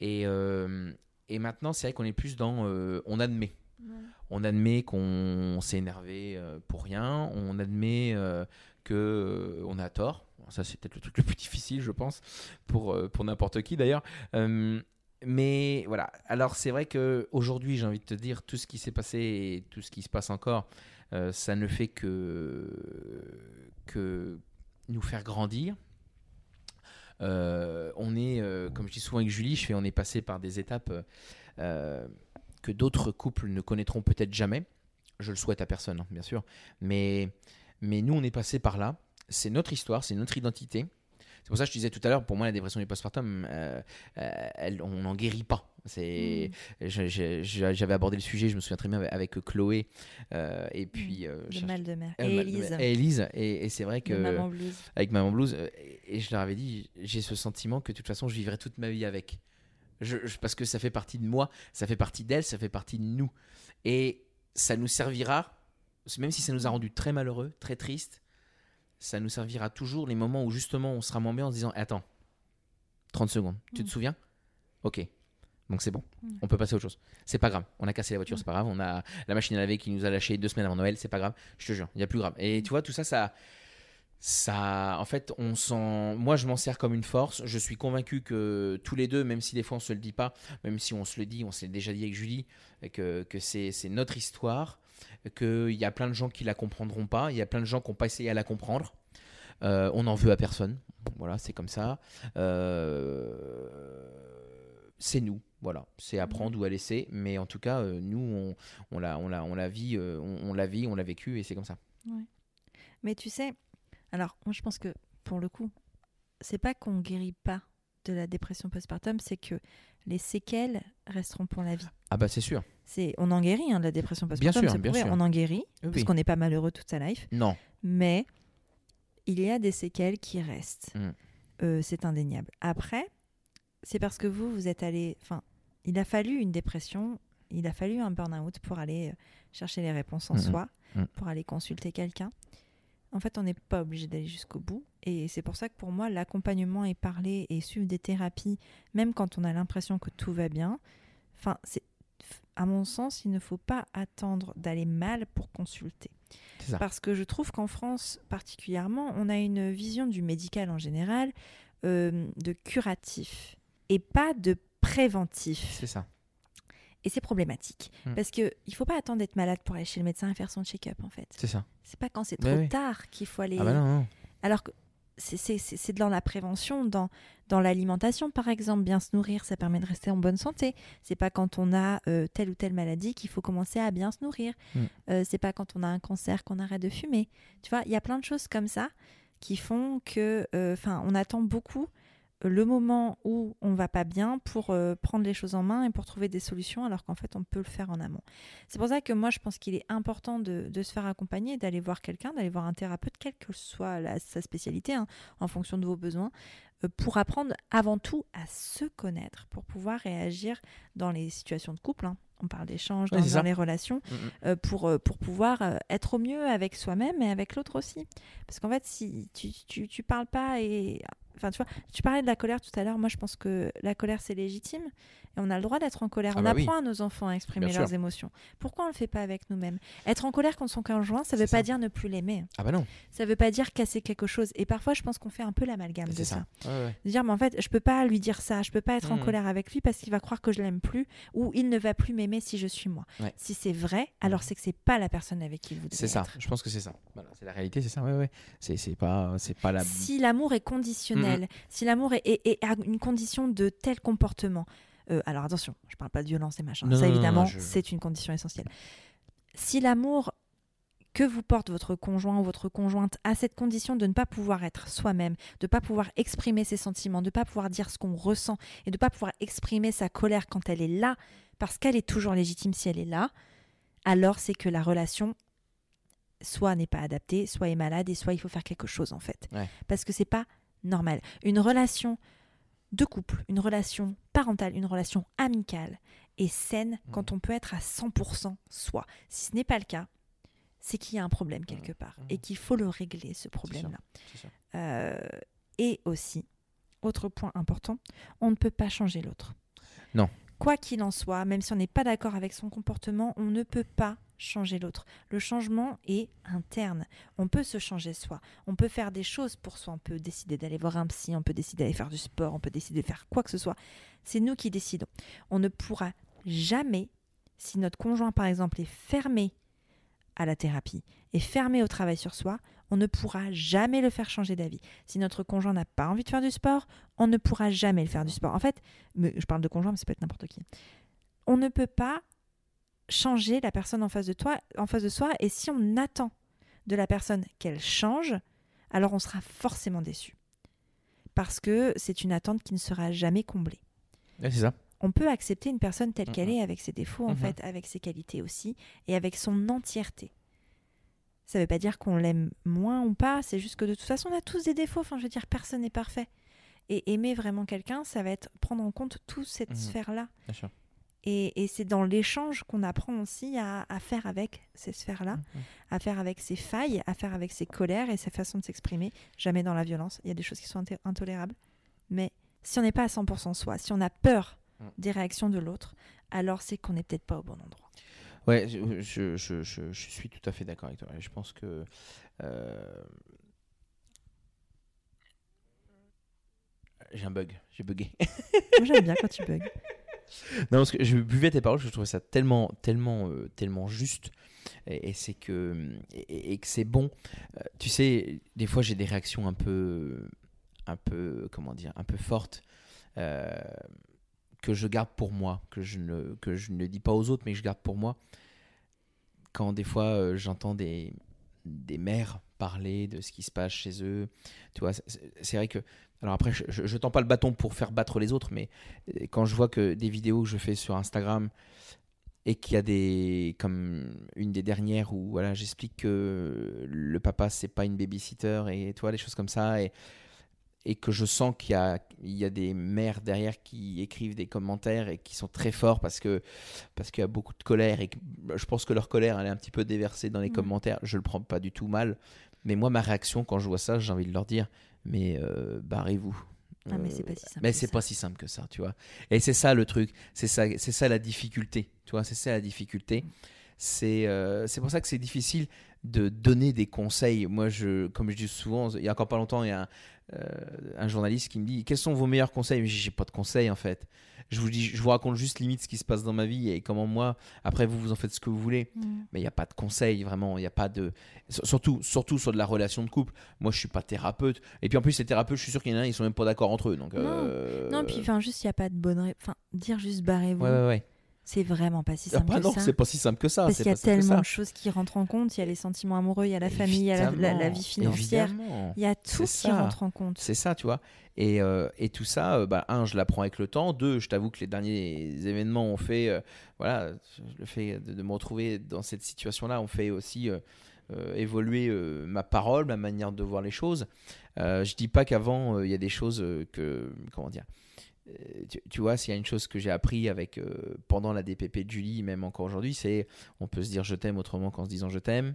Et, euh, et maintenant, c'est vrai qu'on est plus dans. euh, on admet. Ouais. On admet qu'on s'est énervé euh, pour rien. On admet euh, que on a tort. Ça, c'est peut-être le truc le plus difficile, je pense, pour, pour n'importe qui d'ailleurs. Mais voilà. Alors c'est vrai que aujourd'hui, j'ai envie de te dire, tout ce qui s'est passé et tout ce qui se passe encore, ça ne fait que que nous faire grandir. Euh, on est, euh, comme je dis souvent avec Julie, on est passé par des étapes euh, que d'autres couples ne connaîtront peut-être jamais. Je le souhaite à personne, hein, bien sûr. Mais, nous, on est passé par là. C'est notre histoire, c'est notre identité. C'est pour ça que je disais tout à l'heure, pour moi, la dépression du postpartum, euh, on n'en guérit pas. C'est, je- j'avais abordé le sujet, je me souviens très bien avec- avec Chloé euh, et puis euh, cherche- mal de mer. euh, Et Élise. et et c'est vrai que de Maman Blues. avec Maman Blues, euh, et je leur avais dit, j'ai ce sentiment que de toute façon, je vivrai toute ma vie avec. Je- je- parce que ça fait partie de moi, ça fait partie d'elle, ça fait partie de nous. Et ça nous servira, même si ça nous a rendu très malheureux, très tristes, ça nous servira toujours les moments où justement on sera moins bien en se disant, attends, 30 secondes, tu te Mm. souviens? Ok. Donc c'est bon, Mm. on peut passer à autre chose. C'est pas grave, on a cassé la voiture, c'est pas grave, on a la machine à laver qui nous a lâché deux semaines avant Noël, c'est pas grave, je te jure, il y a plus grave. Et tu vois, tout ça, ça, ça, en fait, on s'en, moi, je m'en sers comme une force. Je suis convaincu que tous les deux, même si des fois on se le dit pas, même si on se le dit, on s'est déjà dit avec Julie, que, que c'est, c'est notre histoire, qu'il y a plein de gens qui la comprendront pas, il y a plein de gens qui n'ont pas essayé à la comprendre. Euh, on n'en veut à personne. Voilà, c'est comme ça. Euh, c'est nous. Voilà, c'est à prendre ou à laisser. Mais en tout cas, euh, nous, on, on l'a, on l'a, on l'a vit, euh, on, on l'a vit, on l'a vécu, et c'est comme ça. Mais tu sais, alors moi je pense que pour le coup, c'est pas qu'on guérit pas de la dépression postpartum, c'est que les séquelles resteront pour la vie. Ah bah c'est sûr. C'est, on en guérit hein, de la dépression Bien postpartum, sûr, c'est bien sûr. on en guérit Oui. parce qu'on n'est pas malheureux toute sa life, Non. mais il y a des séquelles qui restent. Mm. Euh, c'est indéniable. Après, c'est parce que vous, vous êtes allé, enfin, il a fallu une dépression, il a fallu un burn-out pour aller euh, chercher les réponses en soi, Mm. pour aller consulter quelqu'un. En fait, on n'est pas obligé d'aller jusqu'au bout. Et c'est pour ça que pour moi, l'accompagnement et parler et suivre des thérapies, même quand on a l'impression que tout va bien, enfin, c'est, à mon sens, il ne faut pas attendre d'aller mal pour consulter. Parce que je trouve qu'en France, particulièrement, on a une vision du médical en général euh, de curatif et pas de préventif. C'est ça. Et c'est problématique. Hmm. Parce qu'il ne faut pas attendre d'être malade pour aller chez le médecin et faire son check-up, en fait. C'est ça. C'est pas quand c'est Bah trop oui. tard qu'il faut aller. Ah bah non, non. Alors que c'est- c'est c'est- c'est dans la prévention, dans, dans l'alimentation par exemple. Bien se nourrir, ça permet de rester en bonne santé. C'est pas quand on a euh, telle ou telle maladie qu'il faut commencer à bien se nourrir. Mm. Euh, c'est pas quand on a un cancer qu'on arrête de fumer. Tu vois, il y a plein de choses comme ça qui font que, euh, enfin, on attend beaucoup le moment où on va pas bien pour euh, prendre les choses en main et pour trouver des solutions, alors qu'en fait on peut le faire en amont. C'est pour ça que moi je pense qu'il est important de, de se faire accompagner, d'aller voir quelqu'un, d'aller voir un thérapeute, quelle que soit la- sa spécialité, hein, en fonction de vos besoins, euh, pour apprendre avant tout à se connaître, pour pouvoir réagir dans les situations de couple. hein. On parle d'échange, Ouais, dans, les relations, Mm, mm. euh, pour, pour pouvoir être au mieux avec soi-même et avec l'autre aussi. Parce qu'en fait, si tu, tu, tu parles pas et. Enfin, tu vois, tu parlais de la colère tout à l'heure. Moi, je pense que la colère, c'est légitime. Et on a le droit d'être en colère. Ah on bah apprend oui. à nos enfants à exprimer Bien leurs sûr. émotions. Pourquoi on le fait pas avec nous-mêmes? Être en colère contre son conjoint, ça veut C'est pas ça. dire ne plus l'aimer. Ah bah non. Ça veut pas dire casser quelque chose. Et parfois, je pense qu'on fait un peu l'amalgame de C'est ça. ça. Ouais, ouais. De dire, mais en fait, je peux pas lui dire ça. Je peux pas être en Mhm. colère avec lui parce qu'il va croire que je l'aime plus ou il ne va plus m'aimer si je suis moi. Ouais. Si c'est vrai, alors c'est que c'est pas la personne avec qui vous devez C'est ça. être. Je pense que c'est ça. Voilà, c'est la réalité, c'est ça. Ouais, ouais. C'est, pas, c'est pas la. Si l'amour est conditionnel, si l'amour est, est- est à une condition de tel comportement, euh, alors attention, je parle pas de violence et machin, Non, ça évidemment je- c'est une condition essentielle. Si l'amour que vous porte votre conjoint ou votre conjointe a cette condition de ne pas pouvoir être soi-même, de ne pas pouvoir exprimer ses sentiments, de ne pas pouvoir dire ce qu'on ressent et de ne pas pouvoir exprimer sa colère quand elle est là, parce qu'elle est toujours légitime si elle est là, alors c'est que la relation soit n'est pas adaptée, soit est malade et soit il faut faire quelque chose en fait. Ouais. Parce que c'est pas normal. Une relation de couple, une relation parentale, une relation amicale est saine Mm. quand on peut être à 100% soi. Si ce n'est pas le cas, c'est qu'il y a un problème quelque part Mm. et qu'il faut le régler ce problème-là. Euh, et aussi, autre point important, on ne peut pas changer l'autre. Non. Quoi qu'il en soit, même si on n'est pas d'accord avec son comportement, on ne peut pas changer l'autre. Le changement est interne. On peut se changer soi. On peut faire des choses pour soi. On peut décider d'aller voir un psy, on peut décider d'aller faire du sport, on peut décider de faire quoi que ce soit. C'est nous qui décidons. On ne pourra jamais, si notre conjoint par exemple est fermé à la thérapie et fermé au travail sur soi, on ne pourra jamais le faire changer d'avis. Si notre conjoint n'a pas envie de faire du sport, on ne pourra jamais le faire du sport. En fait, je parle de conjoint, mais ça peut être n'importe qui. On ne peut pas changer la personne en face de toi, en face de soi, et si on attend de la personne qu'elle change, alors on sera forcément déçu. Parce que c'est une attente qui ne sera jamais comblée. c'est ça. On peut accepter une personne telle qu'elle est, avec ses défauts, en fait, avec ses qualités aussi, et avec son entièreté. Ça ne veut pas dire qu'on l'aime moins ou pas, c'est juste que de toute façon, on a tous des défauts. Enfin, je veux dire, personne n'est parfait. Et aimer vraiment quelqu'un, ça va être prendre en compte toute cette Mhm. sphère-là. Et, et c'est dans l'échange qu'on apprend aussi à, à faire avec ces sphères-là, Mhm. à faire avec ses failles, à faire avec ses colères et sa façon de s'exprimer. Jamais dans la violence. Il y a des choses qui sont intolérables. Mais si on n'est pas à 100% soi, si on a peur Mhm. des réactions de l'autre, alors c'est qu'on n'est peut-être pas au bon endroit. Ouais, je, je, je, je- je suis tout à fait d'accord avec toi. Je pense que. euh, J'ai un bug, j'ai bugué. Moi, j'aime bien quand tu bugs. non, parce que je buvais tes paroles, je trouvais ça tellement, tellement, euh, tellement juste. Et, c'est que, et, que c'est bon. Euh, tu sais, des fois j'ai des réactions un peu, un peu, comment dire, un peu fortes. euh, que je garde pour moi, que je, ne, que je ne dis pas aux autres, mais que je garde pour moi. Quand des fois j'entends des, des mères parler de ce qui se passe chez eux, tu vois, c'est vrai que. Alors après, je, je, je tends pas le bâton pour faire battre les autres, mais euh, quand je vois que des vidéos que je fais sur Instagram et qu'il y a des. comme une des dernières où voilà, j'explique que le papa c'est pas une babysitter et toi, des choses comme ça, et, et que je sens qu'il y a, il y a des mères derrière qui écrivent des commentaires et qui sont très forts parce que parce qu'il y a beaucoup de colère et que je pense que leur colère elle est un petit peu déversée dans les Mm. commentaires. Je le prends pas du tout mal, mais moi ma réaction quand je vois ça, j'ai envie de leur dire mais euh, barrez-vous. Ah, mais Euh, c'est pas si simple mais c'est pas si simple que ça, tu vois. Et c'est ça le truc, c'est ça, c'est ça la difficulté, tu vois, c'est ça la difficulté. C'est euh, c'est pour ça que c'est difficile de donner des conseils. Moi, je, comme je dis souvent, il y a encore pas longtemps, il y a un, euh, un journaliste qui me dit quels sont vos meilleurs conseils? J'ai pas de conseils en fait. Je vous dis, je vous raconte juste limite ce qui se passe dans ma vie et comment moi, après vous vous en faites ce que vous voulez. Mais il n'y a pas de conseils, vraiment. Il n'y a pas de. Surtout, surtout sur de la relation de couple. Moi, je suis pas thérapeute. Et puis en plus, les thérapeutes, je suis sûr qu'il y en a, ils sont même pas d'accord entre eux. Donc, Non. euh, Non, puis enfin, juste, il n'y a pas de bonne. Enfin, dire juste barrez-vous, Ouais, ouais, ouais. C'est vraiment pas si Ah simple bah que non, ça. c'est pas si simple que ça. Parce qu'il y a tellement de choses qui rentrent en compte. Il y a les sentiments amoureux, il y a la famille, il y a la, la- la vie financière. évidemment. Il y a tout qui rentre en compte. C'est ça, tu vois. Et, euh, et tout ça, euh, bah, un, je l'apprends avec le temps. Deux, je t'avoue que les derniers événements ont fait, euh, voilà, le fait de, de me retrouver dans cette situation-là, ont fait aussi évoluer ma parole, ma manière de voir les choses. Je dis pas qu'avant, il y a des choses que, comment dire, tu, tu vois, s'il y a une chose que j'ai appris avec euh, pendant la DPP de Julie, même encore aujourd'hui, c'est on peut se dire je t'aime autrement qu'en se disant je t'aime.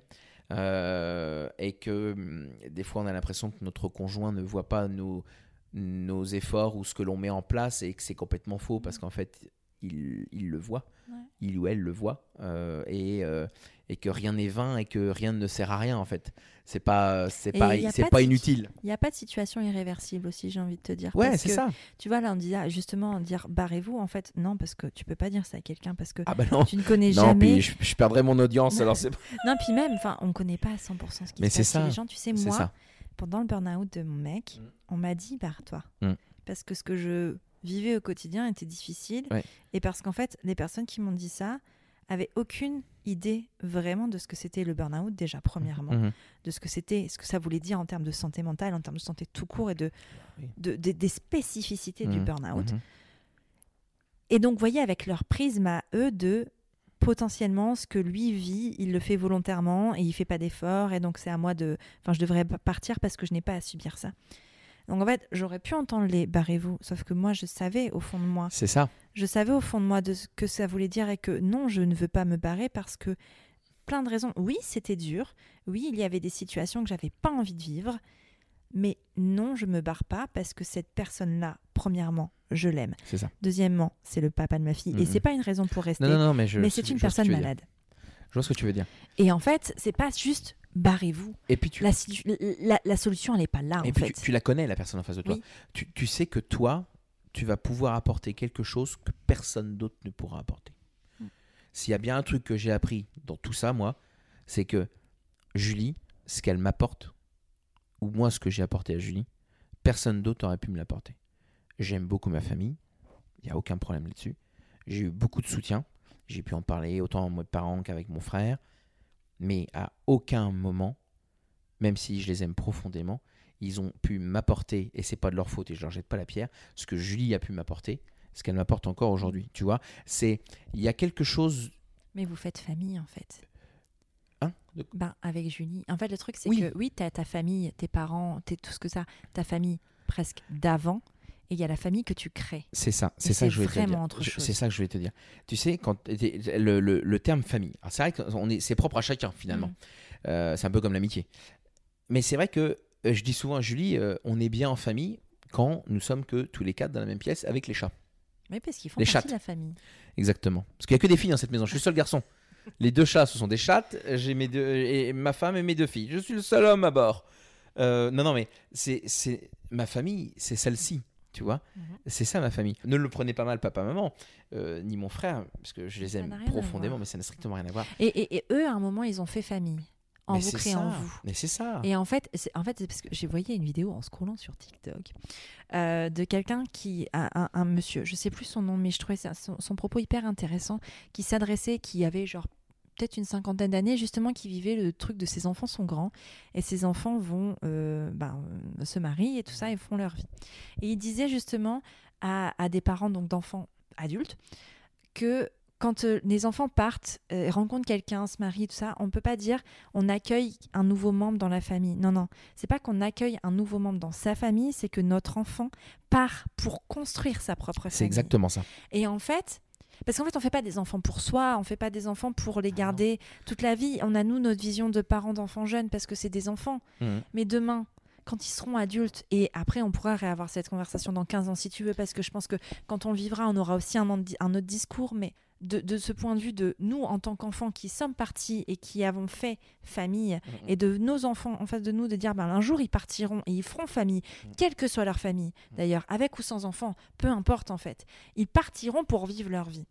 Euh, et que hum, des fois on a l'impression que notre conjoint ne voit pas nos, nos efforts ou ce que l'on met en place et que c'est complètement faux parce qu'en fait il, il le voit, Ouais. il ou elle le voit euh, et, euh, et que rien n'est vain et que rien ne sert à rien en fait. C'est pas c'est pas c'est pas inutile. Il n'y a pas de situation irréversible aussi, j'ai envie de te dire. Ouais, c'est ça. Tu vois, là, on dit ah, justement dire barrez-vous. En fait, non, parce que tu peux pas dire ça à quelqu'un parce que Ah bah tu ne connais Non, jamais. puis je, je perdrais mon audience alors c'est Non, puis même, enfin, on connaît pas à 100% ce qui Mais se c'est passe ça. les gens. Tu sais, moi, ça. pendant le burn-out de mon mec, Mm. on m'a dit barre-toi. Mm. Parce que ce que je vivais au quotidien était difficile. Ouais. Et parce qu'en fait, les personnes qui m'ont dit ça avaient aucune idée vraiment de ce que c'était le burn-out, déjà, premièrement. Mhm. De ce que c'était, ce que ça voulait dire en termes de santé mentale, en termes de santé tout court et de, Oui. de- de- des spécificités du Mhm. burn-out. Mhm. Et donc, voyez, avec leur prisme à eux de potentiellement ce que lui vit, il le fait volontairement et il fait pas d'effort et donc c'est à moi de enfin je devrais pa- partir parce que je n'ai pas à subir ça. Donc en fait, j'aurais pu entendre les barrez-vous, sauf que moi je savais au fond de moi, C'est ça. je savais au fond de moi de ce que ça voulait dire et que non, je ne veux pas me barrer parce que plein de raisons. Oui, c'était dur. Oui, il y avait des situations que j'avais pas envie de vivre. Mais non, je me barre pas parce que cette personne-là, premièrement, je l'aime. C'est ça. Deuxièmement, c'est le papa de ma fille. Et Mhm. c'est pas une raison pour rester. Non, non, non, mais je. mais c'est une personne malade. Je vois ce que tu veux dire. Et en fait, c'est pas juste barrez-vous. Et puis tu, La, si- la- la solution, elle n'est pas là, et en puis fait. tu, tu la connais, la personne en face de toi. Oui. Tu, tu sais que toi, tu vas pouvoir apporter quelque chose que personne d'autre ne pourra apporter. Mm. S'il y a bien un truc que j'ai appris dans tout ça, moi, c'est que Julie, ce qu'elle m'apporte, ou moi ce que j'ai apporté à Julie, personne d'autre n'aurait pu me l'apporter. J'aime beaucoup ma famille, il n'y a aucun problème là-dessus. J'ai eu beaucoup de soutien, j'ai pu en parler autant en mode parent qu'avec mon frère, mais à aucun moment, même si je les aime profondément, ils ont pu m'apporter, et c'est pas de leur faute et je leur jette pas la pierre, ce que Julie a pu m'apporter, ce qu'elle m'apporte encore aujourd'hui. Tu vois, c'est il y a quelque chose. Mais vous faites famille, en fait. Hein? De- Ben, avec Julie. En fait, le truc, c'est Oui. que oui, tu as ta famille, tes parents, t'es tout ce que ça, ta famille presque d'avant, et il y a la famille que tu crées. C'est ça, c'est ça que je voulais te dire. C'est ça que je voulais te dire. Tu sais, quand le, le- le terme famille, c'est vrai que est, c'est propre à chacun finalement. Mm. Euh, c'est un peu comme l'amitié. Mais c'est vrai que euh, je dis souvent à Julie, euh, on est bien en famille quand nous sommes que tous les quatre dans la même pièce avec les chats. Oui, parce qu'ils font Les partie chattes. de la famille. Exactement. Parce qu'il n'y a que des filles dans cette maison. Je suis le seul garçon. Les deux chats, ce sont des chattes. J'ai mes deux et ma femme et mes deux filles. Je suis le seul homme à bord. Euh, non, non, mais c'est c'est ma famille, c'est celle-ci. Tu vois, Mhm. c'est ça ma famille. Ne le prenez pas mal, papa, maman, euh, ni mon frère, parce que je les aime profondément, mais ça n'a strictement rien à voir. Et, et- et eux, à un moment, ils ont fait famille en mais vous créant ça. vous. Mais c'est ça. Et en fait, c'est en fait, parce que j'ai voyé une vidéo en scrollant sur TikTok euh, de quelqu'un qui, un, un- un monsieur, je sais plus son nom, mais je trouvais ça- son, son propos hyper intéressant, qui s'adressait, qui avait genre peut-être une cinquantaine d'années, justement, qui vivait le truc de ses enfants sont grands et ses enfants vont euh, ben, euh, se marient et tout ça et font leur vie. Et il disait justement à, à des parents donc d'enfants adultes que quand euh, les enfants partent, euh, rencontrent quelqu'un, se marient, tout ça, on peut pas dire on accueille un nouveau membre dans la famille. Non, non, c'est pas qu'on accueille un nouveau membre dans sa famille, c'est que notre enfant part pour construire sa propre famille. C'est exactement ça. Et en fait, parce qu'en fait, on fait pas des enfants pour soi, on fait pas des enfants pour les garder toute la vie. On a nous notre vision de parents d'enfants jeunes parce que c'est des enfants. Mhm. Mais demain, quand ils seront adultes, et après on pourra réavoir cette conversation dans 15 ans si tu veux, parce que je pense que quand on le vivra, on aura aussi un, un autre discours, mais de, de ce point de vue de nous en tant qu'enfants qui sommes partis et qui avons fait famille, et de nos enfants en face de nous, de dire ben, un jour ils partiront et ils feront famille, quelle que soit leur famille, d'ailleurs, avec ou sans enfants, peu importe en fait, ils partiront pour vivre leur vie.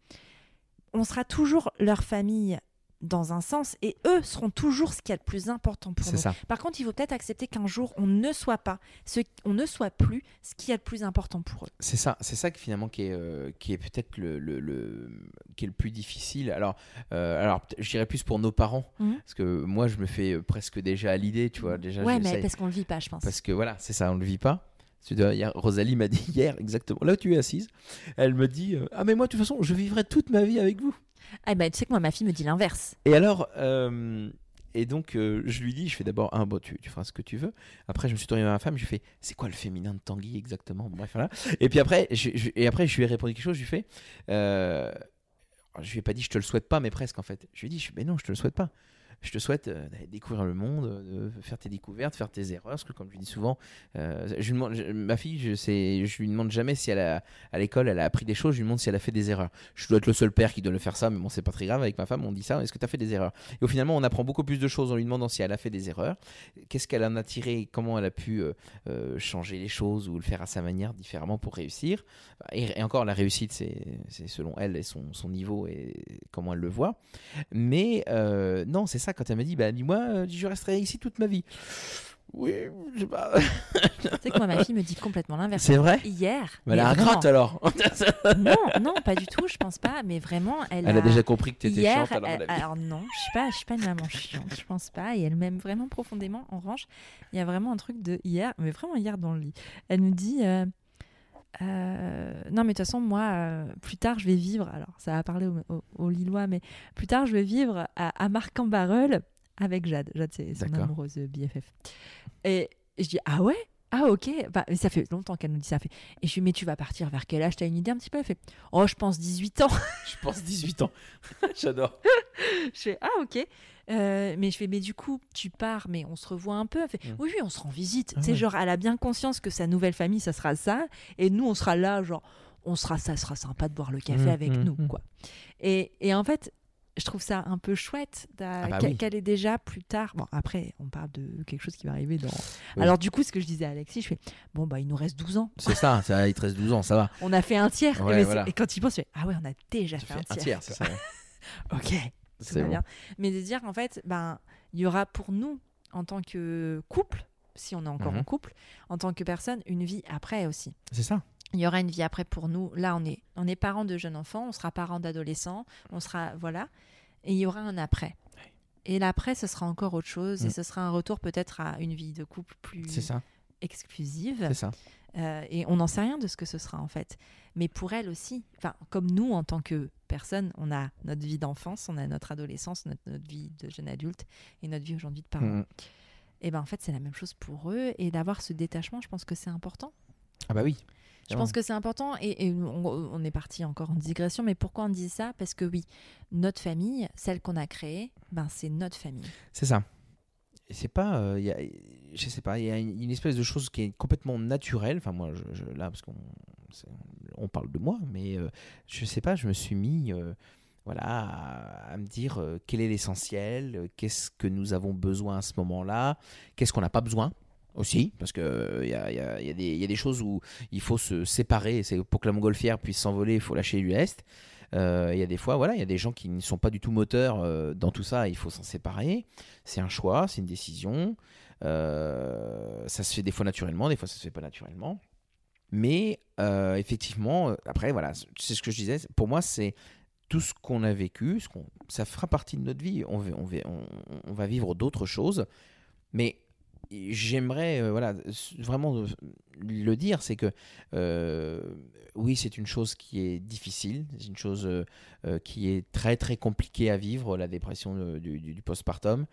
On sera toujours leur famille dans un sens, et eux seront toujours ce qui est le plus important pour nous. ça. Par contre, il faut peut-être accepter qu'un jour, on ne soit pas, ce, on ne soit plus ce qui est le plus important pour eux. C'est ça, c'est ça que finalement qui est, euh, qui est peut-être le, le, le- qui est le plus difficile. Alors, euh, alors peut- je dirais plus pour nos parents, Mhm. parce que moi je me fais euh, presque déjà à l'idée, tu vois. Déjà, ouais, mais parce qu'on le vit pas, je pense. Parce que voilà, c'est ça, on le vit pas. Hier, Rosalie m'a dit hier, exactement, là où tu es assise, elle me dit euh, Ah, mais moi, de toute façon, je vivrai toute ma vie avec vous. Ah bah, tu sais que moi, ma fille me dit l'inverse. Et alors, euh, et donc, euh, je lui dis Je fais d'abord, un, bon, tu, feras ce que tu veux. Après, je me suis tourné vers ma femme, je lui fais C'est quoi le féminin de Tanguy exactement? Bref, voilà. Et puis après, je, et après, je lui ai répondu quelque chose, je lui ai fait euh, Je lui ai pas dit Je te le souhaite pas, mais presque en fait. Je lui ai dit Mais non, je te le souhaite pas. Je te souhaite euh, d'aller découvrir le monde, euh, de faire tes découvertes, faire tes erreurs. Parce que, comme je dis souvent, euh, je demande, ma fille, je, sais, je lui demande jamais si elle a, à l'école, elle a appris des choses. Je lui demande si elle a fait des erreurs. Je dois être le seul père qui doit le faire ça, mais bon, c'est pas très grave. Avec ma femme, on dit ça. Est-ce que tu as fait des erreurs? Et au finalement, on apprend beaucoup plus de choses en lui demandant si elle a fait des erreurs. Qu'est-ce qu'elle en a tiré Comment elle a pu changer les choses ou le faire à sa manière différemment pour réussir? Et, encore, la réussite, c'est selon elle et son, niveau et comment elle le voit. Mais non, c'est ça, quand elle m'a dit, bah, dis-moi, euh, je resterai ici toute ma vie. Oui, je sais pas. tu sais que moi, ma fille me dit complètement l'inverse. C'est vrai? Hier. Mais Elle a un vraiment. alors. Non, non, pas du tout, je pense pas. Mais vraiment, elle, Elle a déjà compris que tu étais Hier, chiante alors. elle- alors non, je suis pas, je suis pas une maman chiante, je pense pas. Et elle m'aime vraiment profondément. En revanche, il y a vraiment un truc de hier, mais vraiment hier dans le lit. Elle nous dit, euh, euh, non mais de toute façon moi, euh, plus tard je vais vivre. Alors ça va parler au, au- au Lillois, mais plus tard je vais vivre à, à Marc-en-Barœul avec Jade. Jade c'est son amoureuse BFF. Et je dis ah ouais? Ah ok, bah, mais ça fait longtemps qu'elle nous dit ça. Fait. Et je lui dis mais tu vas partir vers quel âge? T'as une idée un petit peu? Elle fait oh je pense 18 ans. Je pense 18 ans. J'adore. Je fais ah ok. Euh, mais je fais mais du coup tu pars mais on se revoit un peu. Elle fait Mm. oui oui on se rend visite. Ah c'est ouais. genre elle a bien conscience que sa nouvelle famille ça sera ça et nous on sera là genre on sera ça sera sympa de boire le café Mm, avec mm, nous quoi. Et, et en fait je trouve ça un peu chouette Ah bah qu'elle oui. est déjà plus tard. Bon, après, on parle de quelque chose qui va arriver dans. Oui. Alors, du coup, ce que je disais à Alexis, je fais Bon, bah, il nous reste 12 ans. C'est ça, ça, il te reste 12 ans, ça va. On a fait un tiers. Ouais, Mais c'est- voilà. Et quand il pense, tu fais Ah ouais, on a déjà fait, fait un un tiers. tiers, c'est ça. Ok, tout C'est va bon. bien. Mais de dire, en fait, ben, il y aura pour nous, en tant que couple, si on est encore Mhm. en couple, en tant que personne, une vie après aussi. C'est ça. Il y aura une vie après pour nous. Là, on est, on est parents de jeunes enfants, on sera parents d'adolescents, on sera. Voilà. Et il y aura un après. Et l'après, ce sera encore autre chose. Et Mm. ce sera un retour peut-être à une vie de couple plus ça. exclusive. C'est ça. Euh, et on n'en sait rien de ce que ce sera en fait. Mais pour elle aussi, enfin, comme nous en tant que personne, on a notre vie d'enfance, on a notre adolescence, notre, notre vie de jeune adulte et notre vie aujourd'hui de parents. Mhm. Et ben en fait, c'est la même chose pour eux. Et d'avoir ce détachement, je pense que c'est important. Ah bah oui. Je pense que c'est important et, et on, on est parti encore en digression, mais pourquoi on dit ça? Parce que oui, notre famille, celle qu'on a créée, ben c'est notre famille. C'est ça. C'est pas, euh, y a, je sais pas, il y a une, espèce de chose qui est complètement naturelle. Enfin moi, je, là parce qu'on on parle de moi, mais euh, je sais pas, je me suis mis, euh, voilà, à, me dire euh, quel est l'essentiel, euh, qu'est-ce que nous avons besoin à ce moment-là, qu'est-ce qu'on n'a pas besoin aussi, parce euh, il y, y y a des- choses où il faut se séparer. C'est pour que la montgolfière puisse s'envoler, il faut lâcher lest. Euh, Il y a des fois, voilà, il y a des gens qui ne sont pas du tout moteurs euh, dans tout ça. Il faut s'en séparer. C'est un choix, c'est une décision. Euh, ça se fait des fois naturellement, des fois ça se fait pas naturellement. Mais effectivement, après, voilà, c'est ce que je disais. Pour moi, c'est tout ce qu'on a vécu, ce qu'on, ça fera partie de notre vie. On, on, on- on va vivre d'autres choses. Mais j'aimerais euh, voilà, vraiment euh, le dire, c'est que euh, oui, c'est une chose qui est difficile, c'est une chose qui est très très compliquée à vivre, la dépression du, postpartum.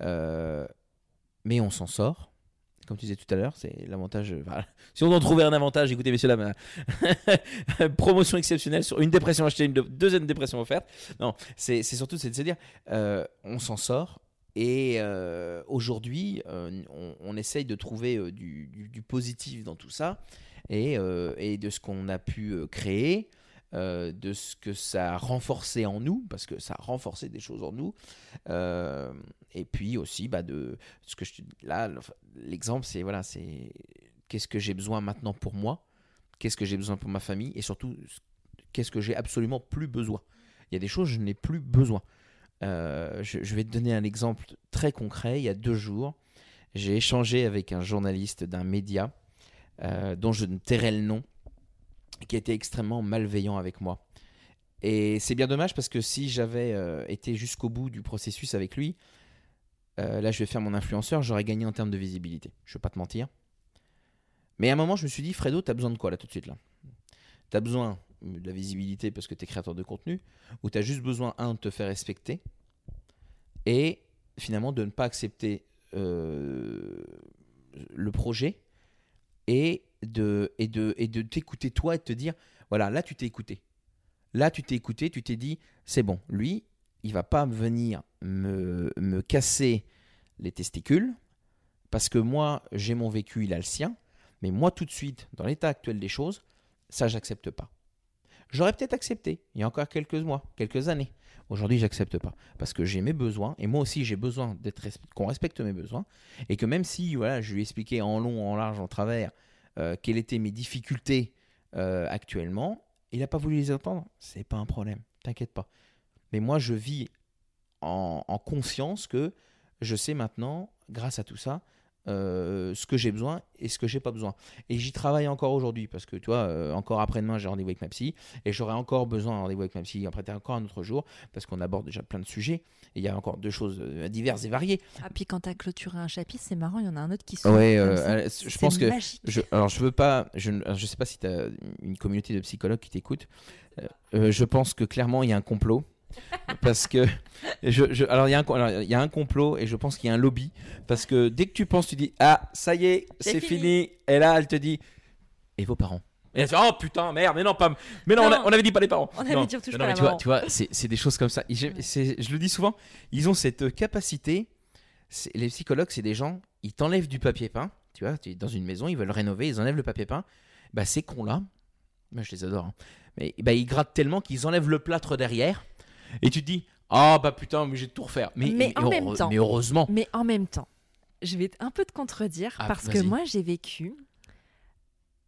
Mais on s'en sort. Comme tu disais tout à l'heure, c'est l'avantage. Si on en trouvait un avantage, écoutez, messieurs, dames, promotion exceptionnelle sur une dépression achetée, une de- deuxième dépression offerte. Non, c'est surtout c'est de se dire, on s'en sort. Et euh, aujourd'hui, euh, on, essaye de trouver euh, du, positif dans tout ça et, et de ce qu'on a pu créer, de ce que ça a renforcé en nous, parce que ça a renforcé des choses en nous. Et puis aussi, bah, de ce que je, là, l'exemple, c'est voilà, c'est qu'est-ce que j'ai besoin maintenant pour moi, qu'est-ce que j'ai besoin pour ma famille, et surtout, qu'est-ce que j'ai absolument plus besoin. Il y a des choses, je n'ai plus besoin. Euh, je, vais te donner un exemple très concret. Il y a deux jours, j'ai échangé avec un journaliste d'un média euh, dont je ne tairai le nom, qui était extrêmement malveillant avec moi. Et c'est bien dommage parce que si j'avais euh, été jusqu'au bout du processus avec lui, là je vais faire mon influenceur, j'aurais gagné en termes de visibilité. Je ne vais pas te mentir. Mais à un moment, je me suis dit, Fredo, tu as besoin de quoi là tout de suite là? Tu as besoin de la visibilité parce que tu es créateur de contenu, ou tu as juste besoin, un, de te faire respecter, et finalement de ne pas accepter euh, le projet, et de, et de, t'écouter toi et de te dire, voilà, là tu t'es écouté. Là tu t'es écouté, tu t'es dit, c'est bon, lui, il va pas venir me, me casser les testicules, parce que moi, j'ai mon vécu, il a le sien, mais moi tout de suite, dans l'état actuel des choses, ça, j'accepte pas. J'aurais peut-être accepté il y a encore quelques mois, quelques années. Aujourd'hui, j'accepte pas parce que j'ai mes besoins et moi aussi j'ai besoin qu'on respecte mes besoins et que même si voilà, je lui ai expliqué en long, en large, en travers euh, quelles étaient mes difficultés euh, actuellement, il n'a pas voulu les entendre. C'est pas un problème, t'inquiète pas. Mais moi, je vis en conscience que je sais maintenant, grâce à tout ça, euh, ce que j'ai besoin et ce que j'ai pas besoin. Et j'y travaille encore aujourd'hui parce que tu vois, euh, encore après-demain, j'ai rendez-vous avec ma psy et j'aurai encore besoin d'un rendez-vous avec ma psy après encore un autre jour parce qu'on aborde déjà plein de sujets et il y a encore deux choses euh, diverses et variées. Ah, puis quand tu as clôturé un chapitre, c'est marrant, il y en a un autre qui s'ouvre. Ouais, euh, je pense que je, alors je veux pas, je, je sais pas si tu as une communauté de psychologues qui t'écoutent. Je pense que clairement il y a un complot. Parce que je, je- alors il y a un alors, il y a un complot et je pense qu'il y a un lobby parce que dès que tu penses tu dis ah ça y est C'est fini. fini. et là elle te dit et vos parents? Et elle fait, oh putain merde mais non pas mais non, on, a- Non. on avait dit pas les parents On avait Non. dit on touche Non, pas mais tu vois, maman. tu vois c'est des choses comme ça. Je le dis souvent, ils ont cette capacité. Les psychologues, c'est des gens, ils t'enlèvent du papier peint. Tu vois, tu es dans une maison, ils veulent rénover, ils enlèvent le papier peint. Bah, ces cons-là, moi je les adore, hein. mais bah, ils grattent tellement qu'ils enlèvent le plâtre derrière. Et tu te dis, Ah bah putain, mais j'ai tout refaire. Mais, Mais en même temps- mais heureusement. Mais en même temps, je vais un peu te contredire Ah, parce que moi, j'ai vécu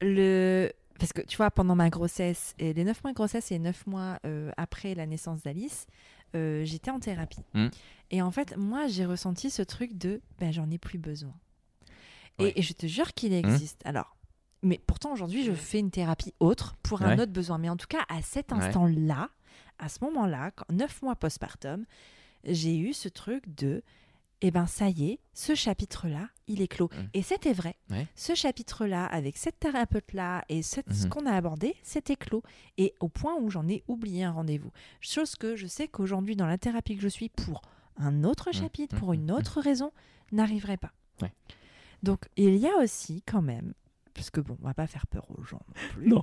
le. Parce que tu vois, pendant ma grossesse, et les 9 mois de grossesse et 9 mois euh, après la naissance d'Alice, euh, j'étais en thérapie. Hmm. Et en fait, moi, j'ai ressenti ce truc de ben, j'en ai plus besoin. Et, Ouais. et je te jure qu'il existe. Alors, mais pourtant, aujourd'hui, je fais une thérapie autre pour un Ouais. autre besoin. Mais en tout cas, à cet Ouais. instant-là, à ce moment-là, 9 mois postpartum, j'ai eu ce truc de eh ben ça y est, ce chapitre-là, il est clos. Mm. Et c'était vrai. Ouais. Ce chapitre-là, avec cette thérapeute-là et cette- ce Mhm. qu'on a abordé, c'était clos. Et au point où j'en ai oublié un rendez-vous. Chose que je sais qu'aujourd'hui, dans la thérapie que je suis, pour un autre Mm. chapitre, pour une autre raison, n'arriverait pas. Ouais. Donc, il y a aussi quand même, parce que bon, on va pas faire peur aux gens non plus, Non.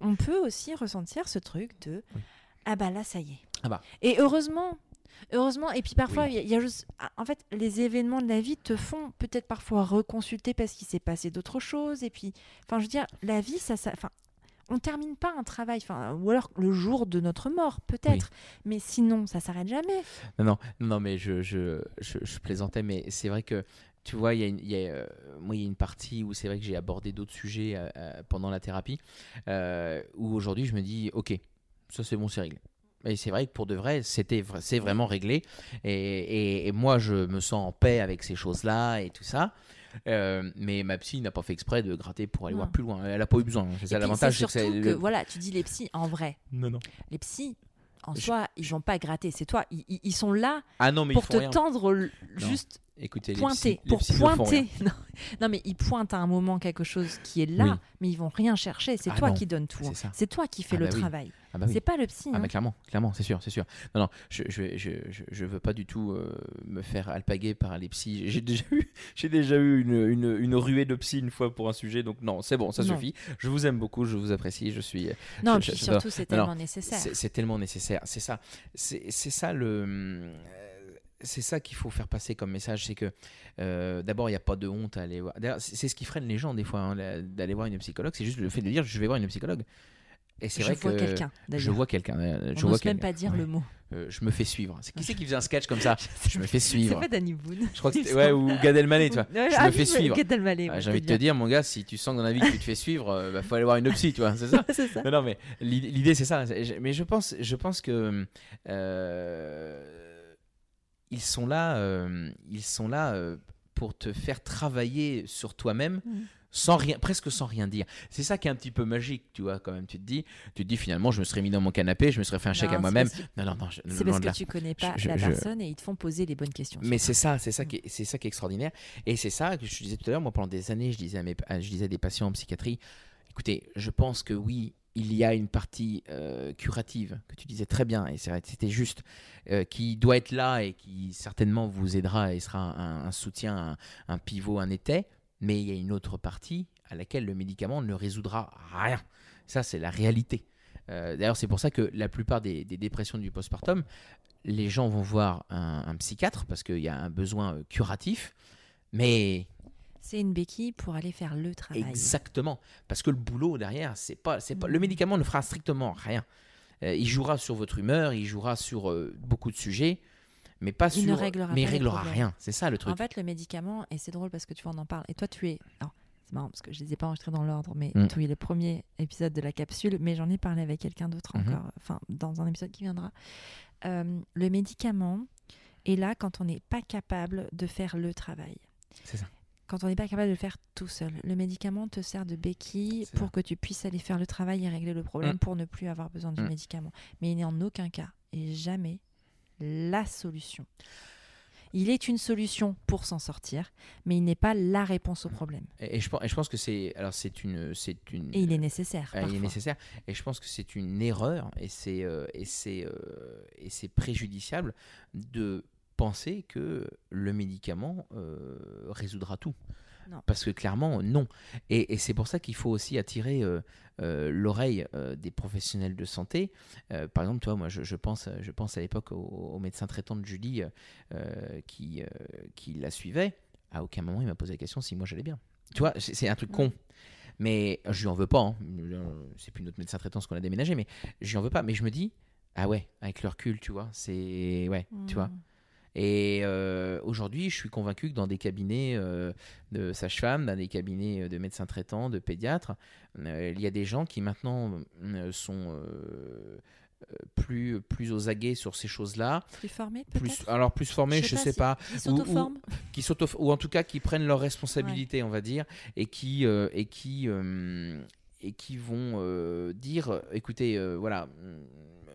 on peut aussi ressentir ce truc de Oui. Ah bah là, ça y est. Ah bah. Et heureusement, heureusement, et puis parfois, Oui. il y a- il y, a juste. ah, En fait, les événements de la vie te font peut-être parfois reconsulter parce qu'il s'est passé d'autres choses. Et puis, enfin, je veux dire, la vie, ça. ça enfin, on termine pas un travail, enfin, ou alors le jour de notre mort, peut-être. Mais sinon, ça s'arrête jamais. Non, non, non, mais je, je, je, je plaisantais, mais c'est vrai que, tu vois, il y a, une- y a, euh, moi, il y a une partie où c'est vrai que j'ai abordé d'autres sujets euh, euh, pendant la thérapie, euh, où aujourd'hui je me dis, ok, ça c'est bon, c'est réglé. Et c'est vrai que pour de vrai, c'était c'est vraiment réglé. Et, et- et moi, je me sens en paix avec ces choses-là et tout ça. Euh, mais ma psy n'a pas fait exprès de gratter pour aller Non. voir plus loin. Elle n'a pas eu besoin. C'est ça l'avantage. c'est que surtout c'est que, le- voilà, tu dis les psys, en vrai, Non, non. les psys, en Je- soi, ils vont pas gratter. C'est toi, ils, sont là Ah non, mais pour ils te rien. tendre l- juste Écoutez, pointer, pour pointer. Non. non, mais ils pointent à un moment quelque chose qui est là, Oui. mais ils vont rien chercher. C'est Ah toi non, qui donnes tout. c'est hein. toi qui fais Ah le bah oui. travail. Ah bah oui. C'est pas le psy. Ah hein. clairement, clairement, c'est sûr, c'est sûr. Non, non, je, je, je, je, veux pas du tout euh, me faire alpaguer par les psys. J'ai déjà eu, j'ai déjà eu une, une, une ruée de psy une fois pour un sujet, donc non, c'est bon, ça Non. suffit. Je vous aime beaucoup, je vous apprécie, je suis. non, je- puis surtout, c'est non, non, tellement nécessaire. C'est tellement nécessaire, c'est ça, c'est c'est ça le. euh, C'est ça qu'il faut faire passer comme message, c'est que euh, d'abord il n'y a pas de honte à aller voir. D'ailleurs, c'est ce qui freine les gens des fois hein, d'aller voir une psychologue, c'est juste le fait de dire je vais voir une psychologue. Et c'est Je vrai vois que quelqu'un. je vois quelqu'un. euh, Je On n'ose même pas dire Ouais. le mot. Euh, je me fais suivre. C'est qui c'est qui faisait un sketch comme ça Je me fais suivre. C'est pas Danny Boone. Je crois que Il c'était ouais ou Gad Elmaleh, tu vois. Ouais, Je ah me oui, fais suivre. Gad Elmaleh, Ah, J'ai envie de te dire, mon gars, si tu sens dans la vie que tu te fais suivre, euh, bah, faut aller voir une psy, tu vois. C'est ça. Non, non, mais l'idée c'est ça. Mais je pense, je pense que euh, ils sont là, euh, ils sont là euh, pour te faire travailler sur toi-même. Mm. Sans rien, presque sans rien dire. C'est ça qui est un petit peu magique, tu vois, quand même. Tu te dis, tu te dis finalement, je me serais mis dans mon canapé, je me serais fait un chèque à moi-même. Non, non, non, je- C'est parce que là. tu connais pas Je- la je- personne et ils te font poser les bonnes questions. Mais c'est ça, c'est ça qui est, c'est ça qui est extraordinaire. Et c'est ça que je disais tout à l'heure. Moi, pendant des années, je disais à, mes, je disais à des patients en psychiatrie, écoutez, je pense que oui, il y a une partie euh, curative que tu disais très bien, et c'était juste, euh, qui doit être là et qui certainement vous aidera et sera un, soutien, un, pivot, un été. Mais il y a une autre partie à laquelle le médicament ne résoudra rien. Ça, c'est la réalité. Euh, D'ailleurs, c'est pour ça que la plupart des, dépressions du postpartum, les gens vont voir un, un psychiatre parce qu'il y a un besoin curatif, mais C'est une béquille pour aller faire le travail. exactement parce que le boulot derrière, c'est pas, c'est pas, le Mm. médicament ne fera strictement rien. Euh, il jouera sur votre humeur, il jouera sur euh, beaucoup de sujets, mais pas Il sur, ne réglera mais il réglera rien. C'est ça le truc. En fait, le médicament, et c'est drôle parce que tu vois, on en parle. Et toi, tu es. Alors, c'est marrant parce que je les ai pas enregistrés dans l'ordre, mais Mm. tu es le premier épisode de la capsule, mais j'en ai parlé avec quelqu'un d'autre Mhm. encore, enfin, dans un épisode qui viendra. Euh, le médicament est là quand on n'est pas capable de faire le travail. C'est ça. Quand on n'est pas capable de le faire tout seul. Le médicament te sert de béquille pour que tu puisses aller faire le travail et régler le problème Mm. pour ne plus avoir besoin du Mm. médicament. Mais il n'est en aucun cas et jamais la solution. Il est une solution pour s'en sortir, mais il n'est pas la réponse au problème. Et, et je, pense, et je pense que c'est, alors c'est une, c'est une, Et il est nécessaire. Ah, il est nécessaire. Et je pense que c'est une erreur et c'est euh, et c'est euh, et c'est préjudiciable de penser que le médicament euh, résoudra tout. Non. Parce que clairement, non. Et, et c'est pour ça qu'il faut aussi attirer euh, euh, l'oreille euh, des professionnels de santé. Par exemple, toi, moi, je, je pense, je pense à l'époque au, au médecin traitant de Julie qui, qui la suivait. À aucun moment, il m'a posé la question si moi j'allais bien. Tu vois, c'est un truc con. Mais je lui en veux pas. hein. C'est plus notre médecin traitant ce qu'on a déménagé, mais je lui en veux pas. Mais je me dis, Ah ouais, avec le recul, tu vois. C'est. Ouais, tu vois. Et euh, aujourd'hui, je suis convaincu que dans des cabinets euh, de sages-femmes, dans des cabinets de médecins traitants, de pédiatres, euh, il y a des gens qui maintenant euh, sont euh, euh, plus, plus aux aguets sur ces choses-là. Plus formé, Plus, peut-être? alors plus formés, je sais si- pas, ou- s'auto-forment qui s'auto ou en tout cas qui prennent leurs responsabilités, on va dire, et qui euh, et qui euh, et qui vont euh, dire, écoutez, euh, voilà,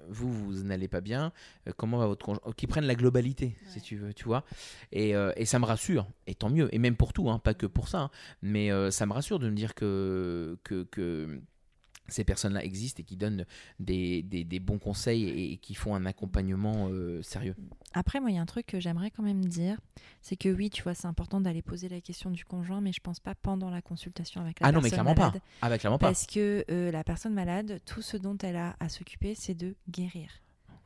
vous vous n'allez pas bien, euh, comment va votre conjoint, qui prennent la globalité, si tu veux, tu vois, et, euh, et ça me rassure, et tant mieux, et même pour tout, hein, pas que pour ça, hein, mais euh, ça me rassure de me dire que que, que ces personnes-là existent et qui donnent des, des, des bons conseils et, et qui font un accompagnement euh, sérieux. Après, moi, il y a un truc que j'aimerais quand même dire, c'est que oui, tu vois, c'est important d'aller poser la question du conjoint, mais je pense pas pendant la consultation avec la Ah non, mais personne clairement malade, pas. Ah bah clairement pas. Parce que euh, la personne malade, tout ce dont elle a à s'occuper, c'est de guérir.